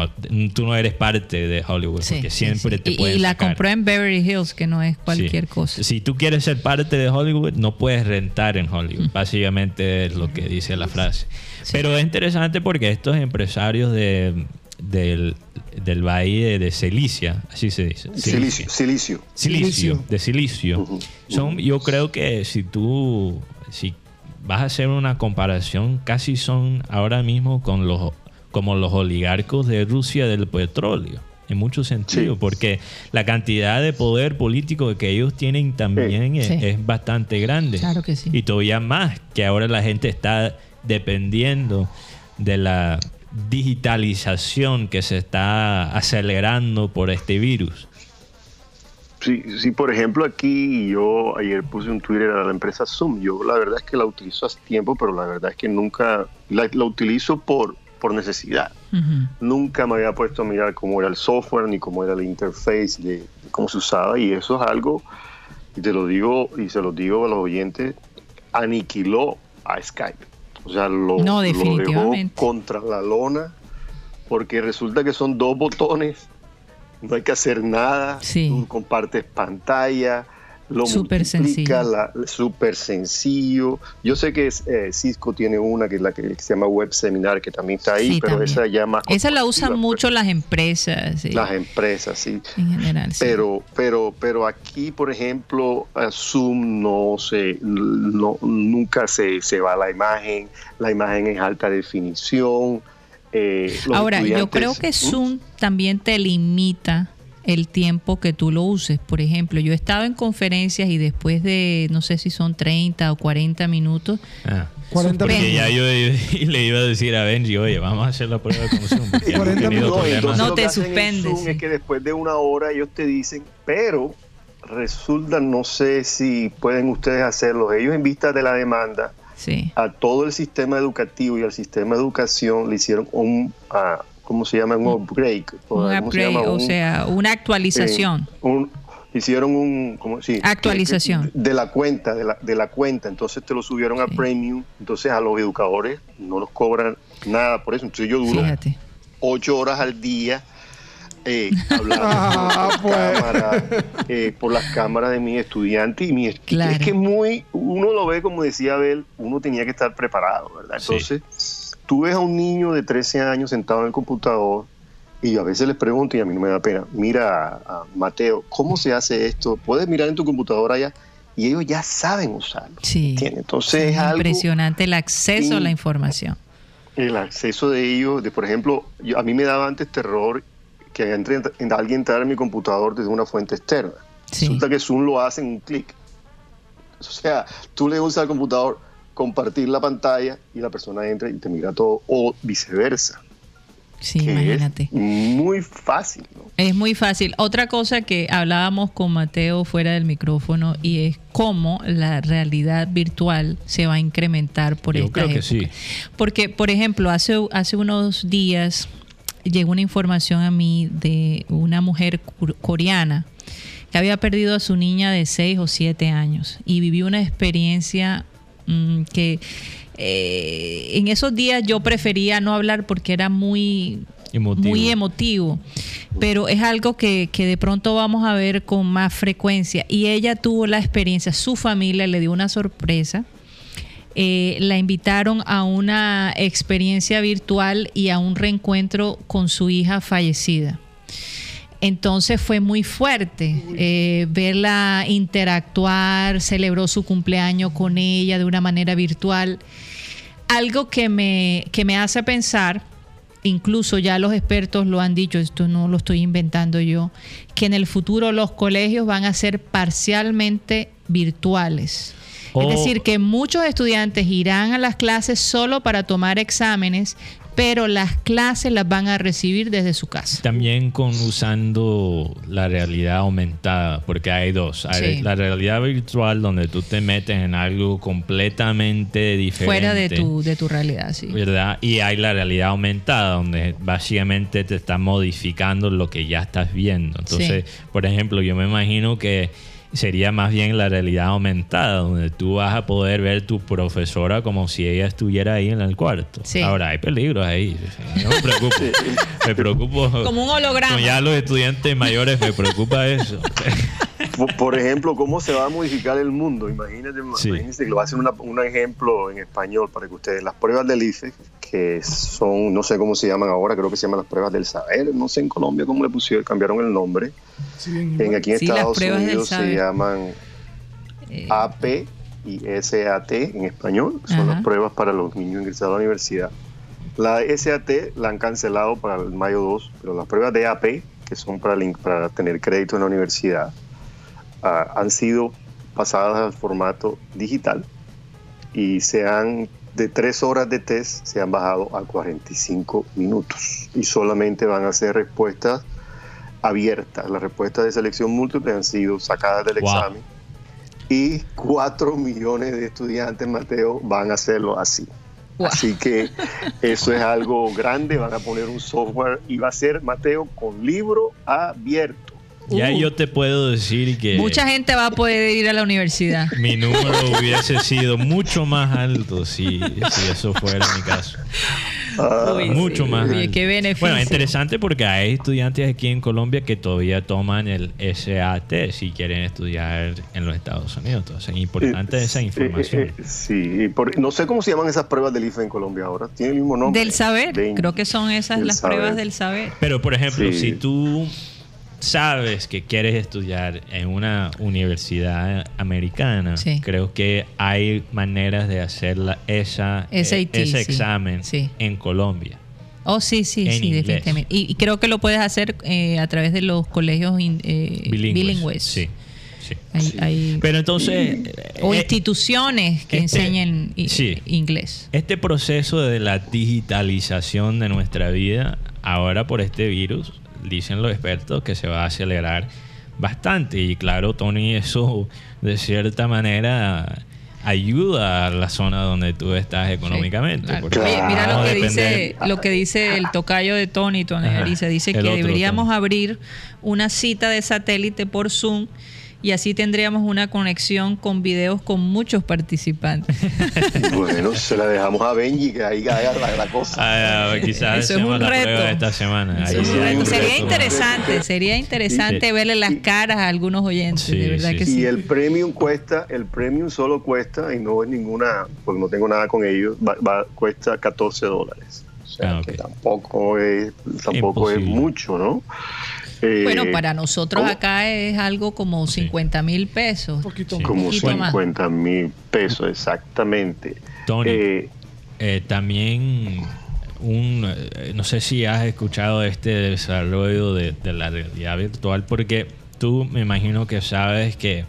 Speaker 4: tú no eres parte de Hollywood,
Speaker 2: Sí,
Speaker 4: porque siempre
Speaker 2: sí.
Speaker 4: te
Speaker 2: Y-
Speaker 4: pueden
Speaker 2: Y, la
Speaker 4: sacar.
Speaker 2: compró en Beverly Hills, que no es
Speaker 4: Sí.
Speaker 2: cualquier cosa.
Speaker 4: Si tú quieres ser parte de Hollywood, no puedes rentar en Hollywood. Básicamente es lo que dice la frase.
Speaker 2: Sí.
Speaker 4: Pero es interesante porque estos empresarios de, del, del valle de Cilicia, así se dice.
Speaker 6: Silicio. Silicio.
Speaker 4: Silicio,
Speaker 3: Silicio.
Speaker 4: de silicio. Son, yo creo que si tú, si vas a hacer una comparación, casi son ahora mismo con los, como los oligarcos de Rusia del petróleo. En muchos sentidos,
Speaker 6: Sí.
Speaker 4: porque la cantidad de poder político que ellos tienen también es,
Speaker 2: Sí.
Speaker 4: es bastante grande.
Speaker 2: Claro que sí.
Speaker 4: Y todavía más, que ahora la gente está dependiendo de la digitalización que se está acelerando por este virus.
Speaker 6: Sí, sí, por ejemplo, aquí yo ayer puse un Twitter a la empresa Zoom. Yo la verdad es que la utilizo hace tiempo, pero la verdad es que nunca la, la utilizo por, por necesidad.
Speaker 2: Ujú.
Speaker 6: Nunca me había puesto a mirar cómo era el software ni cómo era la interface de, de cómo se usaba y eso es algo, y te lo digo y se lo digo a los oyentes, aniquiló a Skype. O sea, lo,
Speaker 2: No,
Speaker 6: lo dejó contra la lona porque resulta que son dos botones, no hay que hacer nada,
Speaker 2: Sí.
Speaker 6: tú compartes pantalla, lo multiplica,
Speaker 2: sencillo.
Speaker 6: súper sencillo. Yo sé que es, eh, Cisco tiene una que es la que se llama Web Seminar, que también está ahí,
Speaker 2: Sí,
Speaker 6: pero
Speaker 2: también.
Speaker 6: esa ya más
Speaker 2: Esa la usan mucho las empresas. sí,
Speaker 6: pues, las empresas, sí.
Speaker 2: en general. sí.
Speaker 6: Pero, pero, pero aquí, por ejemplo, Zoom no se, no, nunca se, se va la imagen, la imagen es alta definición. Eh, los
Speaker 2: Ahora, yo creo que
Speaker 6: ¿Mm?
Speaker 2: Zoom también te limita el tiempo que tú lo uses. Por ejemplo, yo he estado en conferencias y después de, no sé si son 30 o 40 minutos,
Speaker 4: Ah.
Speaker 3: 40
Speaker 2: Suspende.
Speaker 4: Porque ya yo le iba a decir a Benji, oye, vamos a hacer la prueba como Zoom. porque hemos
Speaker 3: 40
Speaker 4: tenido
Speaker 3: minutos.
Speaker 6: No,
Speaker 2: te suspendes, sí.
Speaker 6: Es que después de una hora ellos te dicen, pero resulta, no sé si pueden ustedes hacerlo. Ellos en vista de la demanda
Speaker 2: sí.
Speaker 6: a todo el sistema educativo y al sistema de educación le hicieron un, ah, ¿cómo se llama? Un upgrade.
Speaker 2: Un
Speaker 6: ¿Cómo se
Speaker 2: upgrade,
Speaker 6: llama?
Speaker 2: o
Speaker 6: Un-
Speaker 2: sea, una actualización.
Speaker 6: eh, un- hicieron un ¿cómo? Sí,
Speaker 2: Actualización.
Speaker 6: de, de la cuenta de la, de la cuenta entonces te lo subieron a
Speaker 2: Sí.
Speaker 6: premium entonces a los educadores no los cobran nada por eso entonces yo duro
Speaker 2: Fíjate.
Speaker 6: ocho horas al día eh, hablando
Speaker 3: Ah,
Speaker 6: por, las
Speaker 3: pues.
Speaker 6: cámaras, eh, por las cámaras de mis estudiantes y mi es
Speaker 2: Claro.
Speaker 6: que muy uno lo ve como decía Abel uno tenía que estar preparado verdad
Speaker 4: Sí.
Speaker 6: entonces tú ves a un niño de 13 años sentado en el computador y yo a veces les pregunto y a mí no me da pena mira a Mateo ¿cómo se hace esto? puedes mirar en tu computadora allá y ellos ya saben usarlo
Speaker 2: Sí.
Speaker 6: ¿entiendes? entonces
Speaker 2: Sí,
Speaker 6: es algo
Speaker 2: impresionante el acceso a la
Speaker 6: in-
Speaker 2: información.
Speaker 6: el acceso de ellos, de por ejemplo, yo- a mí me daba antes terror que entre, en- alguien entrara en mi computador desde una fuente externa.
Speaker 2: Sí.
Speaker 6: Resulta que Zoom lo hace en un clic. O sea, tú le usas al computador compartir la pantalla y la persona entra y te mira todo, o viceversa.
Speaker 2: Sí,
Speaker 6: que
Speaker 2: imagínate.
Speaker 6: Es muy fácil, ¿no?
Speaker 2: Es muy fácil. Otra cosa que hablábamos con Mateo fuera del micrófono y es cómo la realidad virtual se va a incrementar por
Speaker 4: Yo
Speaker 2: esta
Speaker 4: creo que sí.
Speaker 2: Porque, por ejemplo, hace, hace unos días llegó una información a mí de una mujer coreana que había perdido a su niña de 6 o 7 años y vivió una experiencia mm, que eh, en esos días yo prefería no hablar porque era muy
Speaker 4: Emotivo.
Speaker 2: muy emotivo, pero es algo que, que de pronto vamos a ver con más frecuencia. Y ella tuvo la experiencia, su familia le dio una sorpresa. Eh, la invitaron a una experiencia virtual y a un reencuentro con su hija fallecida. Entonces fue muy fuerte eh, verla interactuar, celebró su cumpleaños con ella de una manera virtual. Algo que me, que me hace pensar, incluso ya los expertos lo han dicho, esto no lo estoy inventando yo, que en el futuro los colegios van a ser parcialmente virtuales. Es decir, que muchos estudiantes irán a las clases solo para tomar exámenes, pero las clases las van a recibir desde su casa.
Speaker 4: También con usando la realidad aumentada, porque hay dos. Hay
Speaker 2: Sí.
Speaker 4: la realidad virtual donde tú te metes en algo completamente diferente.
Speaker 2: Fuera de tu, de tu realidad, sí.
Speaker 4: ¿verdad? Y hay la realidad aumentada, donde básicamente te está modificando lo que ya estás viendo. Entonces, por ejemplo, yo me imagino que sería más bien la realidad aumentada, donde tú vas a poder ver tu profesora como si ella estuviera ahí en el cuarto.
Speaker 2: Sí.
Speaker 4: Ahora, hay peligros ahí. No me preocupo. me preocupo.
Speaker 2: Como un holograma.
Speaker 4: Con ya los estudiantes mayores me preocupa eso.
Speaker 6: Por, ejemplo, ¿cómo se va a modificar el mundo? Imagínate,
Speaker 4: Sí.
Speaker 6: imagínense que lo hacen una- un ejemplo en español para que ustedes, las pruebas del IFE, que son, no sé cómo se llaman ahora, creo que se llaman las pruebas del saber, no sé en Colombia cómo le pusieron, cambiaron el nombre.
Speaker 3: Sí,
Speaker 6: En,
Speaker 3: igual.
Speaker 6: aquí en
Speaker 2: Sí,
Speaker 6: Estados Unidos se llaman
Speaker 2: Eh,
Speaker 6: AP y SAT en español, son
Speaker 2: Ajá.
Speaker 6: las pruebas para los niños ingresados a la universidad. La SAT la han cancelado para el mayo 2, pero las pruebas de AP, que son para, el para tener crédito en la universidad, ah, han sido pasadas al formato digital y se han, de tres horas de test, se han bajado a 45 minutos y solamente van a ser respuestas abiertas. Las respuestas de selección múltiple han sido sacadas del
Speaker 4: Wow.
Speaker 6: examen y 4 millones de estudiantes, Mateo, van a hacerlo así.
Speaker 2: Wow.
Speaker 6: Así que eso es algo grande, van a poner un software y va a ser, Mateo, con libro abierto.
Speaker 4: Ya
Speaker 2: Uh.
Speaker 4: yo te puedo decir que
Speaker 2: Mucha gente va a poder ir a la universidad.
Speaker 4: mi número hubiese sido mucho más alto si, si eso fuera mi caso.
Speaker 6: Ah,
Speaker 2: Uy,
Speaker 4: mucho
Speaker 2: sí.
Speaker 4: más. Alto.
Speaker 2: qué beneficio.
Speaker 4: Bueno, interesante porque hay estudiantes aquí en Colombia que todavía toman el SAT si quieren estudiar en los Estados Unidos. Entonces, importante esa
Speaker 6: eh,
Speaker 4: información.
Speaker 6: eh, eh, sí, por- no sé cómo se llaman esas pruebas del IFE en Colombia ahora. Tiene el mismo nombre.
Speaker 2: Del saber,
Speaker 6: De-
Speaker 2: creo que son esas las
Speaker 6: saber.
Speaker 2: pruebas del saber.
Speaker 4: Pero, por ejemplo,
Speaker 6: Sí.
Speaker 4: si tú sabes que quieres estudiar en una universidad americana,
Speaker 2: Sí.
Speaker 4: creo que hay maneras de hacer la- esa, eh,
Speaker 2: SAT,
Speaker 4: ese examen
Speaker 2: Sí.
Speaker 4: en Colombia.
Speaker 2: Oh, sí, sí,
Speaker 4: En
Speaker 2: sí,
Speaker 4: inglés.
Speaker 2: definitivamente. Y, y creo que lo puedes hacer eh, a través de los colegios in- eh, bilingües.
Speaker 4: Sí, sí.
Speaker 2: Hay- hay-
Speaker 4: Pero entonces...
Speaker 2: o
Speaker 4: eh,
Speaker 2: instituciones que
Speaker 4: este-
Speaker 2: enseñen
Speaker 4: sí.
Speaker 2: inglés.
Speaker 4: Este proceso de la digitalización de nuestra vida, ahora por este virus, dicen los expertos que se va a acelerar bastante. Y claro, Tony, eso de cierta manera ayuda a la zona donde tú estás económicamente.
Speaker 2: Claro. mira lo que dice lo que dice el tocayo de Tony, Tony
Speaker 4: Ajá,
Speaker 2: Ariza. Dice
Speaker 4: el
Speaker 2: que deberíamos
Speaker 4: Tony.
Speaker 2: abrir una cita de satélite por Zoom y así tendríamos una conexión con videos con muchos participantes.
Speaker 6: Bueno, se la dejamos a Benji que ahí haga la, la cosa.
Speaker 4: Ah, ah, quizás
Speaker 2: Eso es un
Speaker 4: la
Speaker 2: reto.
Speaker 4: esta semana.
Speaker 2: Eso
Speaker 4: Ahí
Speaker 2: es
Speaker 4: sí
Speaker 2: un
Speaker 4: hay
Speaker 2: reto.
Speaker 4: un
Speaker 2: sería interesante, sería interesante
Speaker 4: Sí.
Speaker 2: verle las caras a algunos oyentes,
Speaker 4: Sí,
Speaker 2: de verdad
Speaker 4: sí,
Speaker 2: que
Speaker 4: sí.
Speaker 2: sí.
Speaker 6: Y el premium cuesta, el premium solo cuesta, y no es ninguna, porque no tengo nada con ellos, va, va- cuesta 14 dólares. O sea,
Speaker 4: Ah,
Speaker 6: que tampoco es, tampoco es mucho, ¿no? Eh,
Speaker 2: Bueno, para nosotros
Speaker 6: ¿cómo?
Speaker 2: acá es algo como 50 mil pesos.
Speaker 3: Un poquito
Speaker 4: Sí.
Speaker 3: más.
Speaker 6: Como
Speaker 2: poquito más.
Speaker 6: 50 mil pesos, exactamente.
Speaker 4: Tony,
Speaker 6: Eh,
Speaker 4: eh, también un, eh, no sé si has escuchado este desarrollo de, de la realidad virtual, porque tú me imagino que sabes que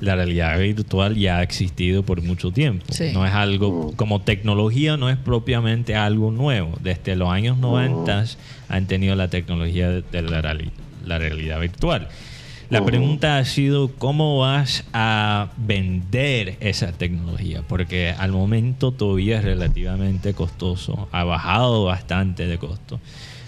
Speaker 4: la realidad virtual ya ha existido por mucho tiempo.
Speaker 2: Sí.
Speaker 4: No es algo, como tecnología no es propiamente algo nuevo. Desde los años 90 han tenido la tecnología de, la, reali- la realidad virtual. La pregunta ha sido cómo vas a vender esa tecnología, porque al momento todavía es relativamente costoso, ha bajado bastante de costo,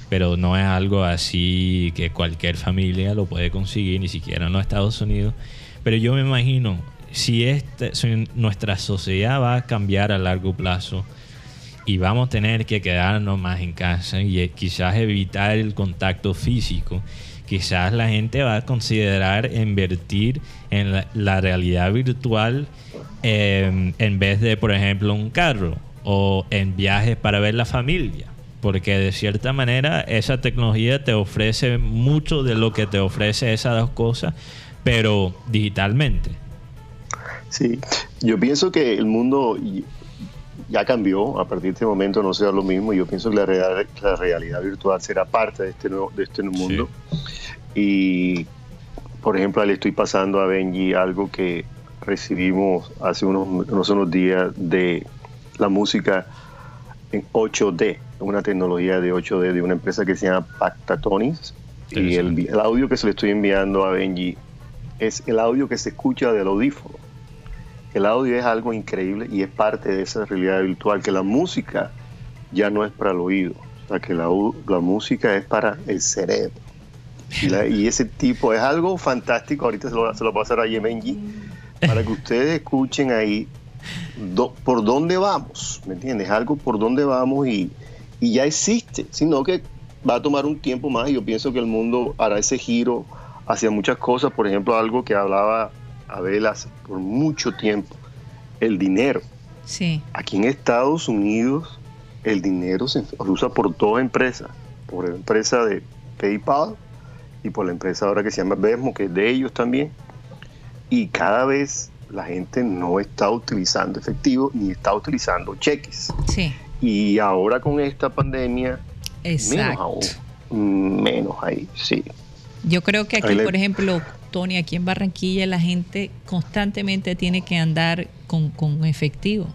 Speaker 4: pero no es algo así que cualquier familia lo puede conseguir, ni siquiera en los Estados Unidos. Pero yo me imagino, si, este, si nuestra sociedad va a cambiar a largo plazo, y vamos a tener que quedarnos más en casa y eh, quizás evitar el contacto físico. Quizás la gente va a considerar invertir en la, realidad virtual eh, en vez de, por ejemplo, un carro o en viajes para ver la familia. Porque de cierta manera esa tecnología te ofrece mucho de lo que te ofrece esas dos cosas, pero digitalmente.
Speaker 6: Sí, yo pienso que el mundo ya cambió, a partir de este momento no será lo mismo, yo pienso que la, real- la realidad virtual será parte de este nuevo, de este nuevo mundo. Y, por ejemplo, le estoy pasando a Benji algo que recibimos hace unos, unos, unos días de la música en 8D, una tecnología de 8D de una empresa que se llama Pactatonis. Y el audio que se le estoy enviando a Benji es el audio que se escucha del audífono. El audio es algo increíble y es parte de esa realidad virtual, que la música ya no es para el oído, o sea, que la, música es para el cerebro. Y, ese tipo es algo fantástico, ahorita se lo, se lo voy a pasar a Yemenji, para que ustedes escuchen ahí por dónde vamos, ¿me entiendes? Algo por dónde vamos y, y ya existe, sino que va a tomar un tiempo más y yo pienso que el mundo hará ese giro hacia muchas cosas, por ejemplo, algo que hablaba Abel hace por mucho tiempo, el dinero.
Speaker 2: Sí.
Speaker 6: Aquí en Estados Unidos el dinero se usa por dos empresas, por la empresa de PayPal y por la empresa ahora que se llama Venmo, que es de ellos también. Y cada vez la gente no está utilizando efectivo ni está utilizando cheques.
Speaker 2: Sí.
Speaker 6: Y ahora con esta pandemia, menos aún, menos ahí, sí.
Speaker 2: Yo creo que aquí,
Speaker 6: le-
Speaker 2: por ejemplo, Tony, aquí en Barranquilla la gente constantemente tiene que andar con, con efectivo.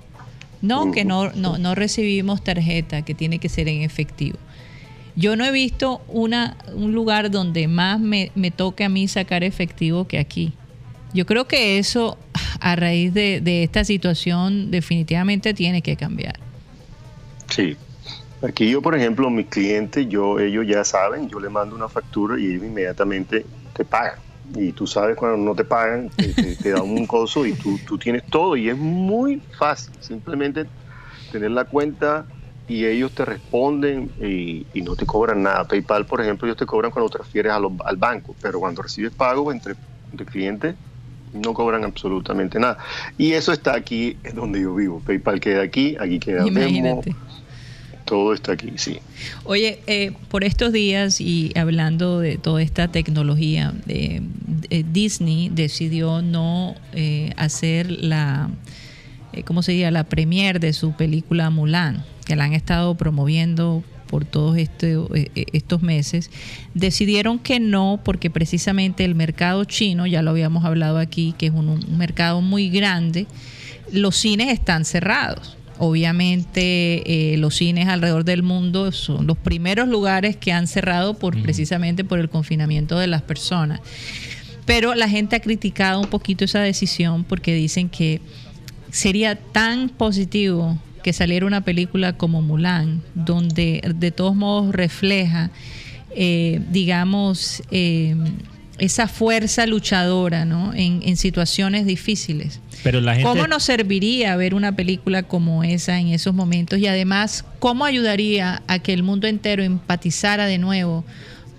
Speaker 2: No, que no, no, no recibimos tarjeta, que tiene que ser en efectivo. Yo no he visto una, un lugar donde más me, me toque a mí sacar efectivo que aquí. Yo creo que eso, a raíz de, de esta situación, definitivamente tiene que cambiar.
Speaker 6: Sí. Aquí yo, por ejemplo, mis clientes, yo, ellos ya saben, yo les mando una factura y ellos inmediatamente te pagan. Y tú sabes cuando no te pagan, te, te- te dan un coso y tú, tú tienes todo. Y es muy fácil, simplemente tener la cuenta y ellos te responden y, y no te cobran nada. PayPal, por ejemplo, ellos te cobran cuando transfieres a los- al banco, pero cuando recibes pago entre, entre clientes, no cobran absolutamente nada. Y eso está aquí, es donde yo vivo. PayPal queda aquí, aquí queda
Speaker 2: Imagínate.
Speaker 6: Todo está aquí, sí.
Speaker 2: Oye, eh, por estos días y hablando de toda esta tecnología, eh, Disney decidió no eh, hacer la, eh, ¿cómo se diría? La premiere de su película Mulan, que la han estado promoviendo por todos este, eh, estos meses, decidieron que no, porque precisamente el mercado chino, ya lo habíamos hablado aquí, que es un mercado muy grande, los cines están cerrados. Obviamente eh, los cines alrededor del mundo son los primeros lugares que han cerrado por precisamente por el confinamiento de las personas. Pero la gente ha criticado un poquito esa decisión porque dicen que sería tan positivo que saliera una película como Mulan, donde de todos modos refleja, eh, digamos, eh, esa fuerza luchadora ¿no? en, en situaciones difíciles. ¿Cómo nos serviría ver una película como esa en esos momentos? Y además, ¿cómo ayudaría a que el mundo entero empatizara de nuevo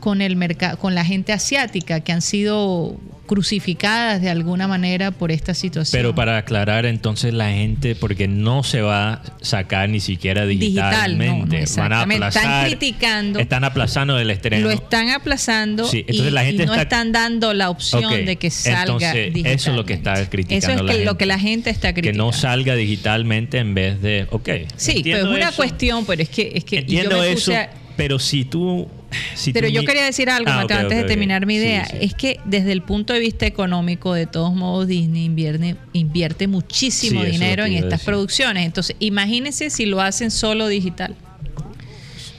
Speaker 2: con el mercado, con la gente asiática que han sido crucificadas de alguna manera por esta situación.
Speaker 4: Pero para aclarar entonces la gente, porque no se va a sacar ni siquiera digitalmente.
Speaker 2: Digital, no, no,
Speaker 4: Van a aplazar,
Speaker 2: están criticando.
Speaker 4: Están aplazando el estreno.
Speaker 2: Lo están aplazando
Speaker 4: Sí, entonces
Speaker 2: y,
Speaker 4: la gente
Speaker 2: y no
Speaker 4: está-
Speaker 2: están dando la opción de que salga
Speaker 4: entonces,
Speaker 2: digitalmente.
Speaker 4: eso es lo que está criticando
Speaker 2: Eso es
Speaker 4: la
Speaker 2: que- lo
Speaker 4: gente.
Speaker 2: que la gente está
Speaker 4: que
Speaker 2: criticando.
Speaker 4: no salga digitalmente en vez de, ok.
Speaker 2: Sí, pero
Speaker 4: entiendo
Speaker 2: es una
Speaker 4: eso,
Speaker 2: cuestión, pero es que, es que y yo
Speaker 4: Entiendo
Speaker 2: me
Speaker 4: eso,
Speaker 2: a-
Speaker 4: pero si tú... si
Speaker 2: Pero yo
Speaker 4: mi-
Speaker 2: quería decir algo,
Speaker 4: Ah,
Speaker 2: Mateo, antes de terminar mi.
Speaker 4: Sí,
Speaker 2: idea.
Speaker 4: sí.
Speaker 2: Es que desde el punto de vista económico, de todos modos, Disney invierte, invierte muchísimo
Speaker 4: Sí,
Speaker 2: dinero en estas producciones. Entonces, imagínense si lo hacen solo digital.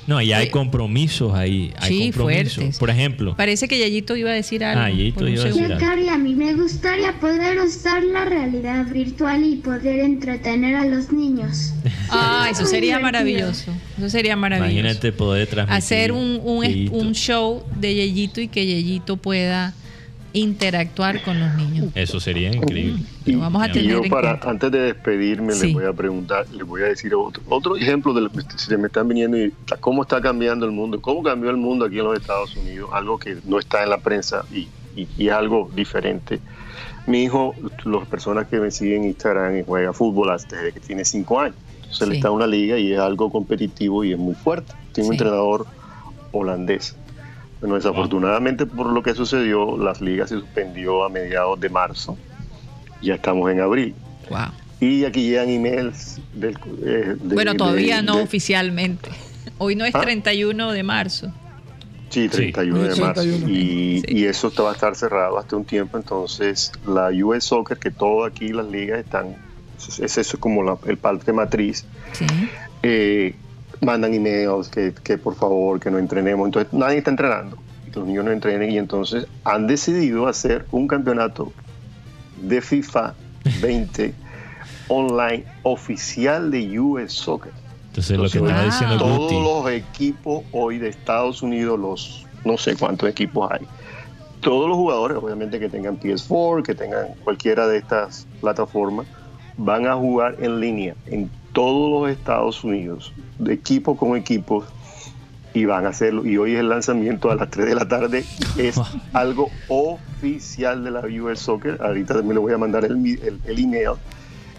Speaker 4: No, y hay
Speaker 2: Eh,
Speaker 4: compromisos ahí. Hay
Speaker 2: sí,
Speaker 4: compromisos.
Speaker 2: fuertes.
Speaker 4: Por ejemplo,
Speaker 2: Parece que Yayito iba a decir algo.
Speaker 4: Ah, Yayito iba a decir algo.
Speaker 7: Cari, a mí me gustaría poder usar la realidad virtual y poder entretener a los niños.
Speaker 2: Ah, eso sería maravilloso. Eso sería maravilloso.
Speaker 4: imagínate poder transmitir.
Speaker 2: Hacer un, un, un show de Yeyito y que Yeyito pueda interactuar con los niños.
Speaker 4: Eso sería increíble.
Speaker 2: Lo vamos a
Speaker 6: Y yo para antes de despedirme
Speaker 2: Sí.
Speaker 6: les voy a preguntar, les voy a decir otro, otro ejemplo de lo que se me están viniendo y cómo está cambiando el mundo, cómo cambió el mundo aquí en los Estados Unidos, algo que no está en la prensa y, y- algo diferente. Mi hijo, las personas que me siguen en Instagram y juega fútbol hasta desde que tiene cinco años. Entonces él
Speaker 2: Sí.
Speaker 6: está en una liga y es algo competitivo y es muy fuerte. Tiene un
Speaker 2: Sí.
Speaker 6: entrenador holandés. Bueno, desafortunadamente por lo que sucedió, las ligas se suspendió a mediados de marzo. Ya estamos en abril.
Speaker 2: Wow.
Speaker 6: Y aquí llegan emails del... eh, de-
Speaker 2: Bueno, todavía
Speaker 6: de-
Speaker 2: no
Speaker 6: de-
Speaker 2: oficialmente. Hoy no es
Speaker 6: Ah.
Speaker 2: 31 de marzo.
Speaker 6: Sí, 31 de
Speaker 3: Sí,
Speaker 6: marzo.
Speaker 3: 31.
Speaker 6: Y,
Speaker 2: Sí.
Speaker 6: y eso va a estar cerrado hasta un tiempo. Entonces, la US Soccer, que todo aquí las ligas están... Es eso como la, el parte matriz.
Speaker 2: Sí.
Speaker 6: eh, mandan emails que, que por favor que no entrenemos. Entonces nadie está entrenando, los niños no entrenen y entonces han decidido hacer un campeonato de FIFA 20 online oficial de US Soccer.
Speaker 4: Entonces, lo que
Speaker 2: Wow.
Speaker 4: diciendo
Speaker 6: Todos
Speaker 4: Guti.
Speaker 6: los equipos hoy de Estados Unidos, los no sé cuántos equipos hay. Todos los jugadores, obviamente que tengan PS4, que tengan cualquiera de estas plataformas, van a jugar en línea en todos los Estados Unidos, de equipo con equipos, y van a hacerlo. Y hoy es el lanzamiento a las 3 de la tarde. Es algo oficial de la US Soccer. Ahorita también le voy a mandar el, el- el email.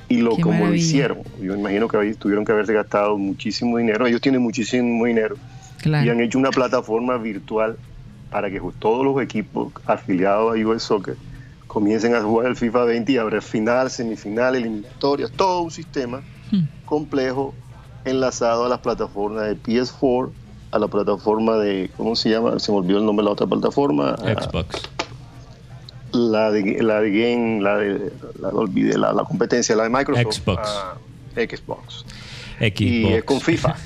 Speaker 6: Y lo
Speaker 2: Qué
Speaker 6: como lo
Speaker 2: maravilla.
Speaker 6: hicieron. Yo imagino que tuvieron que haberse gastado muchísimo dinero. Ellos tienen muchísimo dinero y han hecho una plataforma virtual para que todos los equipos afiliados a US Soccer comiencen a jugar el FIFA 20 y habrá final, semifinal, eliminatorias, todo un sistema. Complejo enlazado a las plataformas de PS4, a la plataforma de, ¿cómo se llama? Se me olvidó el nombre de la otra plataforma. Ah,
Speaker 4: Xbox.
Speaker 6: La de, la de Game, la de, la, olvidé, la, la competencia, la de Microsoft.
Speaker 4: Xbox.
Speaker 6: ah, Xbox.
Speaker 4: Xbox.
Speaker 6: Y es con FIFA.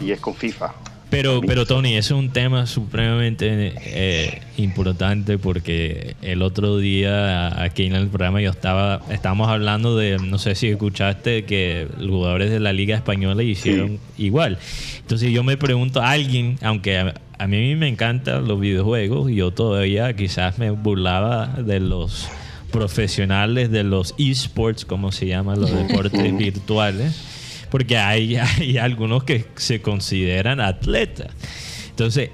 Speaker 6: y es con FIFA.
Speaker 4: Pero, pero Tony, ese es un tema supremamente eh, importante porque el otro día aquí en el programa yo estaba, estábamos hablando de, no sé si escuchaste que los jugadores de la Liga Española hicieron igual. Entonces yo me pregunto, alguien, aunque a, a mí me encantan los videojuegos, yo todavía quizás me burlaba de los profesionales de los esports, como se llaman los deportes virtuales porque hay, hay algunos que se consideran atletas. Entonces,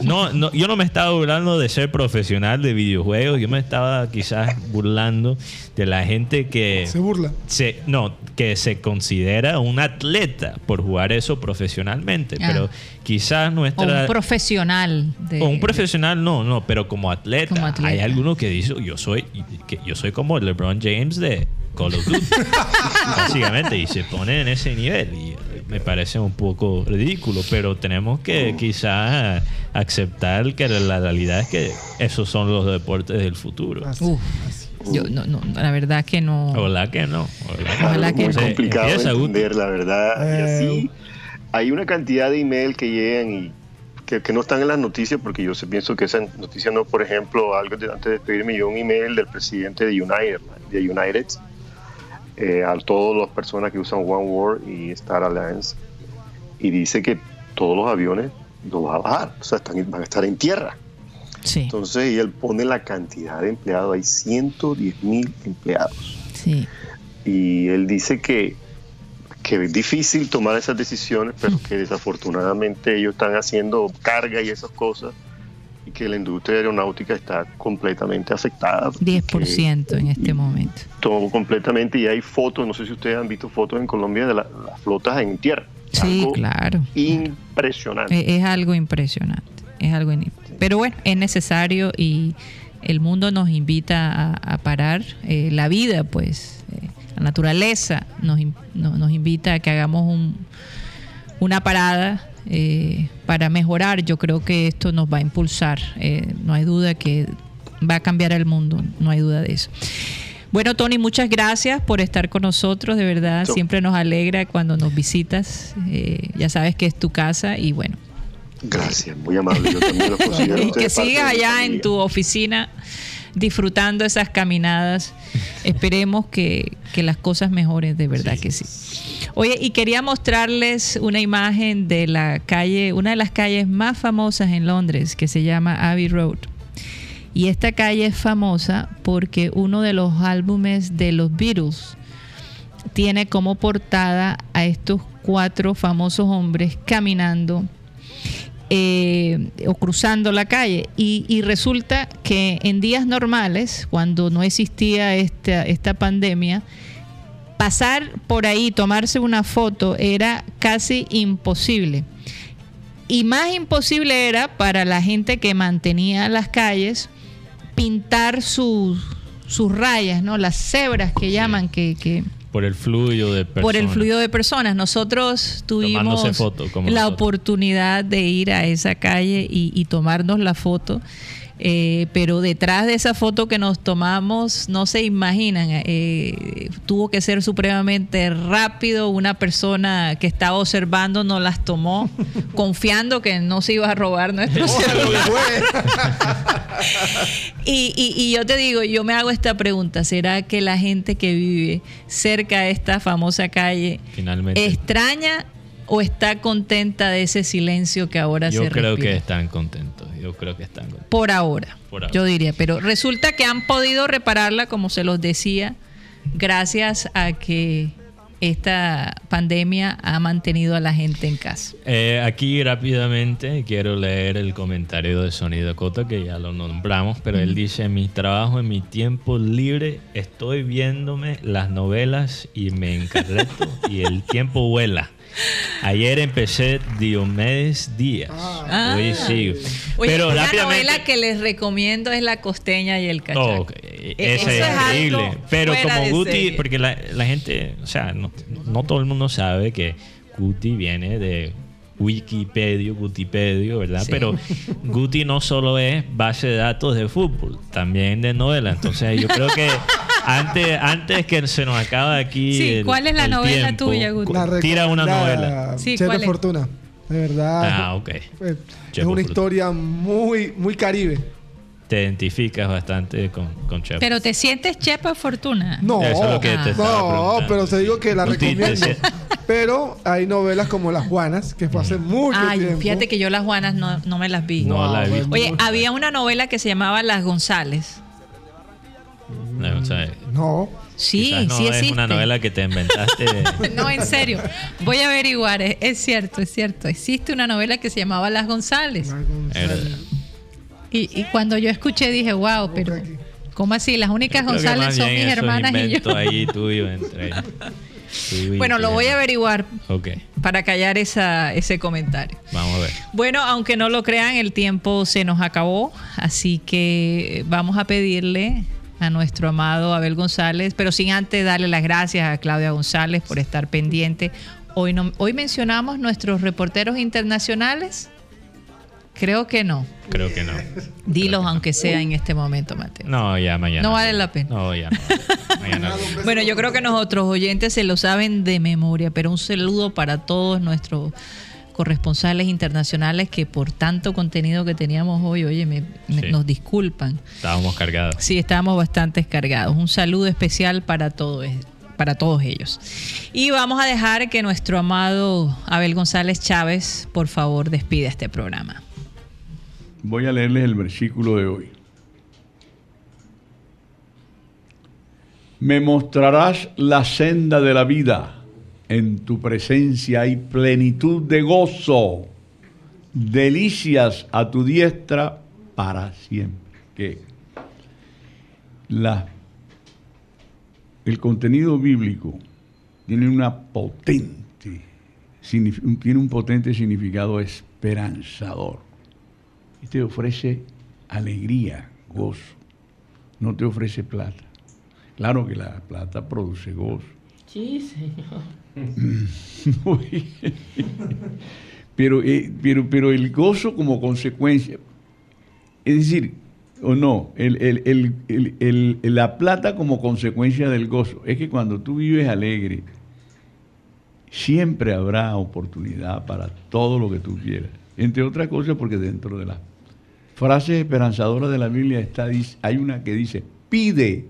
Speaker 4: no, no, yo no me estaba burlando de ser profesional de videojuegos, yo me estaba quizás burlando de la gente que
Speaker 3: Se burla.
Speaker 4: se, no, que se considera un atleta por jugar eso profesionalmente,
Speaker 2: Ah.
Speaker 4: pero quizás
Speaker 2: O
Speaker 4: nuestra
Speaker 2: un profesional. De,
Speaker 4: o un profesional no, no, pero como atleta,
Speaker 2: Como atleta.
Speaker 4: hay algunos que dicen, yo soy que yo soy como el LeBron James de Call of Duty. Básicamente y se pone en ese nivel y me parece un poco ridículo, pero tenemos que quizás aceptar que la realidad es que esos son los deportes del futuro.
Speaker 2: Uf. Yo, no, no, la verdad que no.
Speaker 4: Ojalá que no.
Speaker 2: Ojalá que
Speaker 6: muy
Speaker 2: no.
Speaker 6: complicado
Speaker 4: Empieza,
Speaker 6: entender, la verdad. Y
Speaker 3: Eh,
Speaker 6: así, hay una cantidad de email que llegan y que, que no están en las noticias, porque yo pienso que esa noticia no, por ejemplo, algo de, antes de despedirme, llegó un email del presidente de United, de United eh, a todas las personas que usan One World y Star Alliance, y dice que todos los aviones los va a bajar, o sea, están, van a estar en tierra.
Speaker 2: Sí,
Speaker 6: Entonces, y él pone la cantidad de empleados, hay 110 mil empleados.
Speaker 2: sí.
Speaker 6: Y él dice que, que es difícil tomar esas decisiones, pero
Speaker 2: Mm.
Speaker 6: que desafortunadamente ellos están haciendo carga y esas cosas, que la industria aeronáutica está completamente afectada.
Speaker 2: 10% en este momento.
Speaker 6: Todo completamente, y hay fotos, no sé si ustedes han visto fotos en Colombia de la- las flotas en tierra.
Speaker 2: Sí,
Speaker 6: Algo
Speaker 2: claro.
Speaker 6: Impresionante.
Speaker 2: Eh, Es, algo impresionante. Es algo in- Pero bueno, es necesario y el mundo nos invita a, a parar. Eh, la vida, pues, eh, la naturaleza nos, no- nos invita a que hagamos un- una parada eh, para mejorar. Yo creo que esto nos va a impulsar. Eh, no hay duda que va a cambiar el mundo. No hay duda de eso. Bueno, Tony, muchas gracias por estar con nosotros. De verdad,
Speaker 6: So-
Speaker 2: siempre nos alegra cuando nos visitas. Eh, ya sabes que es tu casa y bueno,
Speaker 6: Gracias, muy amable. Yo también a
Speaker 2: y que sigas allá en tu oficina disfrutando esas caminadas. Esperemos que, que las cosas mejoren, de verdad que sí. Oye, y quería mostrarles una imagen de la calle, una de las calles más famosas en Londres, que se llama Abbey Road. Y esta calle es famosa porque uno de los álbumes de los Beatles tiene como portada a estos cuatro famosos hombres caminando eh, o cruzando la calle. Y, y resulta que en días normales, cuando no existía esta, esta pandemia, pasar por ahí, tomarse una foto, era casi imposible. Y más imposible era para la gente que mantenía las calles pintar sus, sus rayas, ¿no? Las cebras que llaman, que, que,
Speaker 4: Por el fluido de personas.
Speaker 2: por el fluido de personas. Nosotros tuvimos
Speaker 4: foto,
Speaker 2: la
Speaker 4: nosotros.
Speaker 2: oportunidad de ir a esa calle y, y tomarnos la foto. Eh, pero detrás de esa foto que nos tomamos, no se imaginan, eh, tuvo que ser supremamente rápido. Una persona que estaba observando nos las tomó, confiando que no se iba a robar nuestro celular. Y, y- y yo te digo, yo me hago esta pregunta, ¿será que la gente que vive cerca de esta famosa calle
Speaker 4: Finalmente.
Speaker 2: extraña o está contenta de ese silencio que ahora
Speaker 4: Yo
Speaker 2: se
Speaker 4: creo
Speaker 2: respira?
Speaker 4: que están contentos. Yo creo que están contentos.
Speaker 2: Por ahora,
Speaker 4: Por ahora.
Speaker 2: yo diría, pero resulta que han podido repararla, como se los decía, gracias a que esta pandemia ha mantenido a la gente en casa.
Speaker 4: Eh, aquí rápidamente quiero leer el comentario de Sonido Cota, que ya lo nombramos, pero él dice, en mi trabajo, en mi tiempo libre, estoy viéndome las novelas y me encarreto y el tiempo vuela. Ayer empecé Diomedes Díaz.
Speaker 2: Ah.
Speaker 4: Hoy.
Speaker 2: Oye,
Speaker 4: pero rápidamente...
Speaker 2: novela que les recomiendo es La costeña y el cachaco.
Speaker 4: Oh, ok.
Speaker 2: Eh,
Speaker 4: Esa
Speaker 2: eso
Speaker 4: es, increíble. Pero como Guti,
Speaker 2: serie.
Speaker 4: porque la, la gente, o sea, no, no todo el mundo sabe que Guti viene de Wikipedia, Gutipedio, ¿verdad?
Speaker 2: Sí.
Speaker 4: Pero Guti no solo es base de datos de fútbol, también de novela. Entonces yo creo que antes, antes que se nos acabe aquí.
Speaker 2: Sí,
Speaker 4: el-
Speaker 2: ¿cuál es la
Speaker 4: el
Speaker 2: novela
Speaker 4: tiempo,
Speaker 2: tuya, Guti?
Speaker 4: Tira una novela.
Speaker 2: Sí,
Speaker 3: Chef
Speaker 2: ¿cuál
Speaker 3: de
Speaker 2: es?
Speaker 3: Fortuna. De verdad.
Speaker 4: Ah, ok.
Speaker 3: eh,
Speaker 4: Chef
Speaker 3: es una historia muy, muy caribe.
Speaker 4: Te identificas bastante con, con Chef.
Speaker 2: Pero te sientes Chepa Fortuna.
Speaker 3: No,
Speaker 4: Eso es lo que te
Speaker 2: Ah.
Speaker 3: no, pero te digo que la recomiendo. Pero hay novelas como Las Juanas, que fue hace mucho
Speaker 2: Ay,
Speaker 3: tiempo.
Speaker 2: fíjate que yo las Juanas no, no me las vi.
Speaker 4: No la he visto.
Speaker 2: Oye, había una novela que se llamaba Las González.
Speaker 4: No, o sea,
Speaker 3: No.
Speaker 2: Sí,
Speaker 4: no
Speaker 2: sí
Speaker 4: es
Speaker 2: existe.
Speaker 4: una novela que te inventaste.
Speaker 2: No, en serio. Voy a averiguar. Es, es cierto, es cierto. Existe una novela que se llamaba Las González.
Speaker 4: Era-
Speaker 2: Y, y cuando yo escuché dije, wow, pero. ¿cómo así? Las únicas González son mis
Speaker 4: es
Speaker 2: hermanas y yo.
Speaker 4: ahí tuyo entre. tú y
Speaker 2: Bueno, lo voy a averiguar
Speaker 4: Ok,
Speaker 2: para callar esa, ese comentario.
Speaker 4: vamos a ver.
Speaker 2: Bueno, aunque no lo crean, el tiempo se nos acabó, así que vamos a pedirle a nuestro amado Abel González, pero sin antes darle las gracias a Claudia González por estar pendiente. Hoy, no, hoy mencionamos nuestros reporteros internacionales. Creo que no.
Speaker 4: Creo que no.
Speaker 2: Dilos aunque sea en este momento, Mateo.
Speaker 4: No, ya mañana.
Speaker 2: No vale la pena.
Speaker 4: No, ya no. Mañana.
Speaker 2: Bueno, yo creo que nuestros oyentes se lo saben de memoria, pero un saludo para todos nuestros corresponsales internacionales que por tanto contenido que teníamos hoy, oye, me- me-
Speaker 4: Sí.
Speaker 2: nos disculpan.
Speaker 4: Estábamos cargados.
Speaker 2: Sí, estábamos bastante cargados. Un saludo especial para todo es- para todos ellos. Y vamos a dejar que nuestro amado Abel González Chávez, por favor, despida este programa.
Speaker 8: Voy a leerles el versículo de hoy. Me mostrarás la senda de la vida. En tu presencia hay plenitud de gozo, delicias a tu diestra para siempre. Que el contenido bíblico tiene una potente, tiene un potente significado esperanzador y te ofrece alegría, gozo. No te ofrece plata. Claro que la plata produce gozo.
Speaker 9: Sí, señor.
Speaker 8: pero, eh, pero, pero el gozo como consecuencia, es decir, o no, el- el- el- la plata como consecuencia del gozo, es que cuando tú vives alegre, siempre habrá oportunidad para todo lo que tú quieras. Entre otras cosas, porque dentro de las frases esperanzadoras de la Biblia está, hay una que dice, pide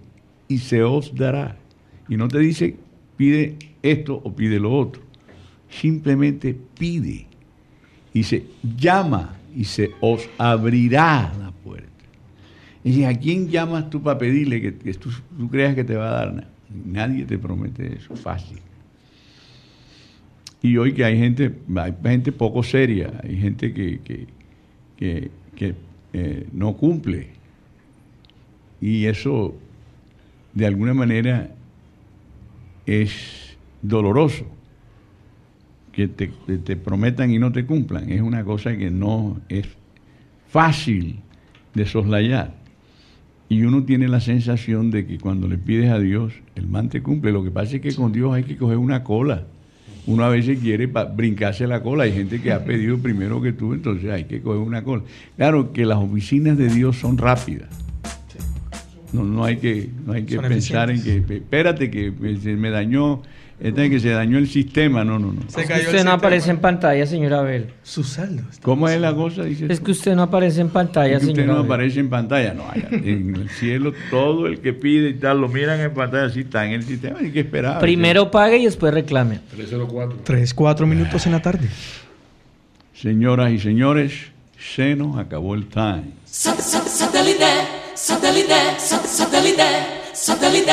Speaker 8: y se os dará. Y no te dice, pide esto o pide lo otro. Simplemente pide. Y se llama y se os abrirá la puerta. Y ¿a quién llamas tú para pedirle que, tú, creas que te va a dar? Na- Nadie te promete eso, fácil. Y hoy que hay gente, hay gente poco seria, hay gente que, que, que- que, eh, no cumple. Y eso, de alguna manera, es doloroso. Que te, te prometan y no te cumplan. Es una cosa que no es fácil de soslayar. Y uno tiene la sensación de que cuando le pides a Dios, el man te cumple. Lo que pasa es que con Dios hay que coger una cola. Uno a veces quiere brincarse la cola. Hay gente que ha pedido primero que tú, entonces hay que coger una cola. Claro que las oficinas de Dios son rápidas. No, no hay que, no hay que
Speaker 10: Son
Speaker 8: pensar en que, espérate que se me dañó, esta que se dañó el sistema. No, no, no.
Speaker 10: Se
Speaker 9: Es que usted no aparece en pantalla, señor Abel.
Speaker 10: Su saldo. está-
Speaker 8: ¿Cómo es la cosa? Dice
Speaker 9: Es que usted no aparece en pantalla,
Speaker 8: Es que usted
Speaker 9: señor
Speaker 8: no
Speaker 9: Abel.
Speaker 8: aparece en pantalla. No, allá en el cielo todo el que pide y tal lo miran en pantalla, así está en el sistema, hay que esperar.
Speaker 9: Primero pague y después reclame.
Speaker 11: 304.
Speaker 10: Tres, cuatro minutos en la tarde.
Speaker 8: Señoras y señores, se nos acabó el time.
Speaker 1: Satellite, satellite, satellite, satellite.